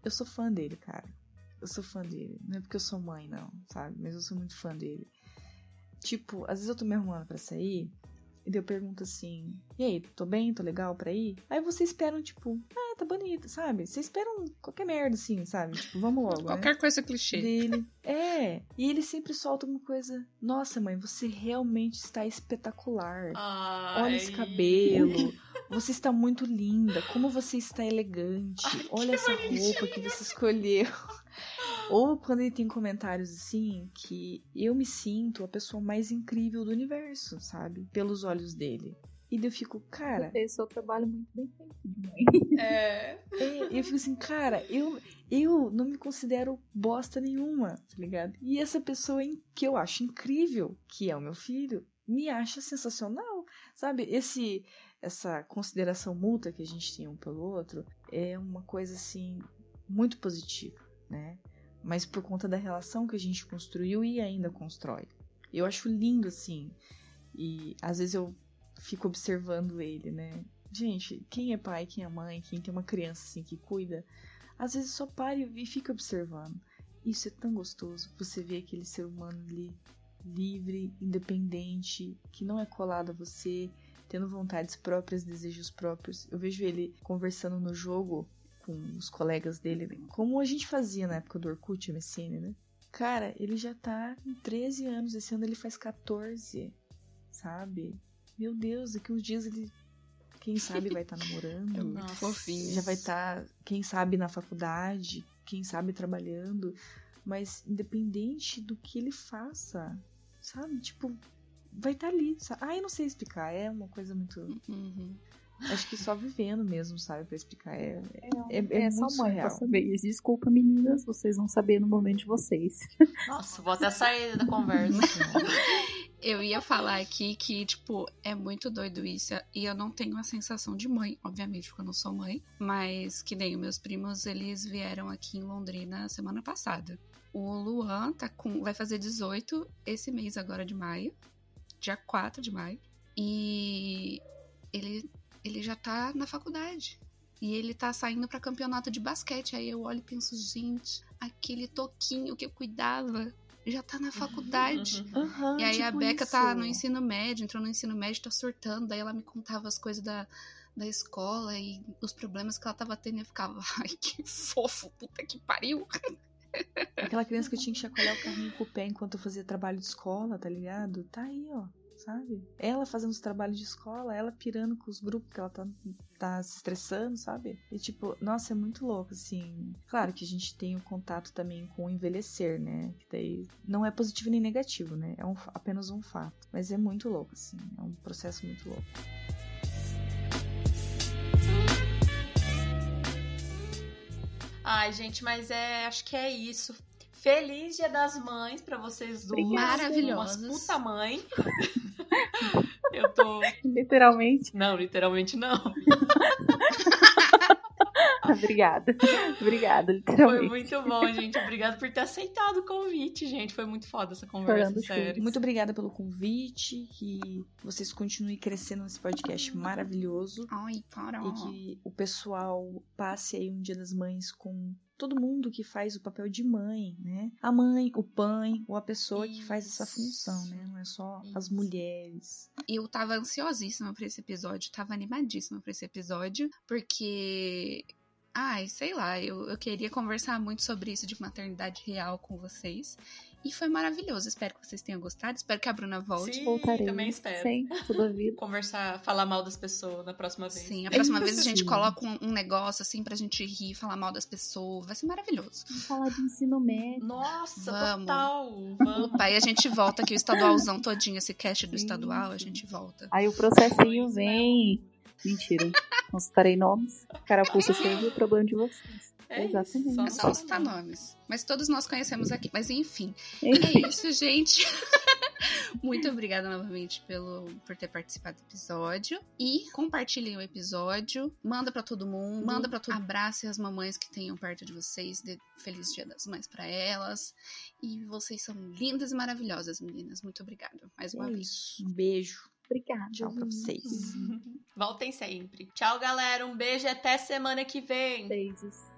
Eu sou fã dele, cara. Eu sou fã dele. Não é porque eu sou mãe, não, sabe? Mas eu sou muito fã dele. Tipo, às vezes eu tô me arrumando pra sair. E daí eu pergunto assim: E aí, tô bem? Tô legal pra ir? Aí vocês esperam, tipo, ah, tá bonito, sabe? Vocês esperam qualquer merda, assim, sabe? Tipo, vamos logo. né? Qualquer coisa clichê. dele. É. E ele sempre solta uma coisa. Nossa, mãe, você realmente está espetacular. Ai. Olha esse cabelo. Você está muito linda. Como você está elegante. Ai, Olha essa bonitinho. roupa que você escolheu. Ou quando ele tem comentários assim, que eu me sinto a pessoa mais incrível do universo, sabe? Pelos olhos dele. E daí eu fico, cara. Esse é o trabalho muito bem feito de mãe. É. É, e eu fico assim, cara, eu, eu não me considero bosta nenhuma, tá ligado? E essa pessoa em- que eu acho incrível, que é o meu filho, me acha sensacional, sabe? Esse, essa consideração mútua que a gente tem um pelo outro é uma coisa assim muito positiva, né? Mas por conta da relação que a gente construiu e ainda constrói. Eu acho lindo assim. E às vezes eu fico observando ele, né? Gente, quem é pai, quem é mãe, quem tem uma criança assim que cuida, às vezes só para e fica observando. Isso é tão gostoso. Você vê aquele ser humano ali livre, independente, que não é colado a você, tendo vontades próprias, desejos próprios. Eu vejo ele conversando no jogo com os colegas dele, né? como a gente fazia na época do Orkut MSN, né? Cara, ele já tá com 13 anos, esse ano ele faz 14, sabe? Meu Deus, daqui uns dias ele, quem sabe, vai estar namorando. É muito Nossa. fofinho. já vai estar, quem sabe, na faculdade, quem sabe trabalhando, mas independente do que ele faça, sabe? Tipo, vai estar ali. Sabe? Ah, eu não sei explicar, é uma coisa muito. Uhum. Acho que só vivendo mesmo, sabe, pra explicar. É, é, É, é só muito mãe pra surreal. saber. Desculpa, meninas, vocês vão saber no momento de vocês. Nossa, vou até sair da conversa. Eu ia falar aqui que, tipo, é muito doido isso. E eu não tenho a sensação de mãe, obviamente, porque eu não sou mãe. Mas que nem os meus primos, eles vieram aqui em Londrina semana passada. O Luan tá com, vai fazer 18 esse mês agora de maio. Dia 4 de maio. E ele, ele já tá na faculdade. E ele tá saindo pra campeonato de basquete. Aí eu olho e penso, gente, aquele toquinho que eu cuidava já tá na faculdade. Uhum. Aham, E aí a tipo Beca isso. tá no ensino médio, entrou no ensino médio, tá surtando. Daí ela me contava as coisas da, da escola e os problemas que ela tava tendo. E eu ficava, ai, que fofo, puta que pariu. Aquela criança que eu tinha que chacoalhar o carrinho com o pé enquanto eu fazia trabalho de escola, tá ligado? Tá aí, ó, sabe? Ela fazendo os trabalhos de escola, ela pirando com os grupos que ela tá, tá se estressando, sabe? E tipo, nossa, é muito louco, assim. Claro que a gente tem o contato também com o envelhecer, né? Que daí não é positivo nem negativo, né? É um- apenas um fato. Mas é muito louco, assim. É um processo muito louco. Ai, gente, mas é, acho que é isso. Feliz Dia das Mães pra vocês duas. Maravilhosas. Umas puta mãe. Eu tô. Literalmente. Não, literalmente não. Obrigada. Obrigada, Foi literalmente. muito bom, gente. Obrigada por ter aceitado o convite, gente. Foi muito foda essa conversa, sério. Muito obrigada pelo convite, que vocês continuem crescendo nesse podcast maravilhoso. Ai, para. E que o pessoal passe aí um Dia das Mães com todo mundo que faz o papel de mãe, né? A mãe, o pai, ou a pessoa que faz essa Isso. função, né? Não é só as Isso. mulheres. Eu tava ansiosíssima pra esse episódio, tava animadíssima pra esse episódio, porque. Ai, sei lá, eu, eu queria conversar muito sobre isso de maternidade real com vocês. E foi maravilhoso. Espero que vocês tenham gostado. Espero que a Bruna volte. Sim, Voltarei. também espero. Sim, toda a vida. Conversar, falar mal das pessoas na próxima vez. Sim, a próxima vez a gente coloca um, um negócio assim pra gente rir, falar mal das pessoas. Vai ser maravilhoso. Vamos falar de ensino médio. Nossa, Vamos. total. Vamos. Opa, aí a gente volta aqui, o estadualzão todinho, esse cast do Sim, estadual, a sim. gente volta. Aí o processinho vem. Mentira. Não citarei nomes. Carapuça serviu o problema de vocês. É isso, Exatamente. só É só não citar nomes. Mas todos nós conhecemos aqui. Mas enfim, Enfim, é isso, gente. Muito obrigada novamente pelo, por ter participado do episódio. E compartilhem o episódio. Manda pra todo mundo. Manda pra todo Abrace as mamães que tenham perto de vocês. Dê feliz dia das mães pra elas. E vocês são lindas e maravilhosas, meninas. Muito obrigada mais uma É vez. isso. Um beijo. obrigada. Tchau pra vocês. Voltem sempre. Tchau, galera. Um beijo e até semana que vem. Beijos.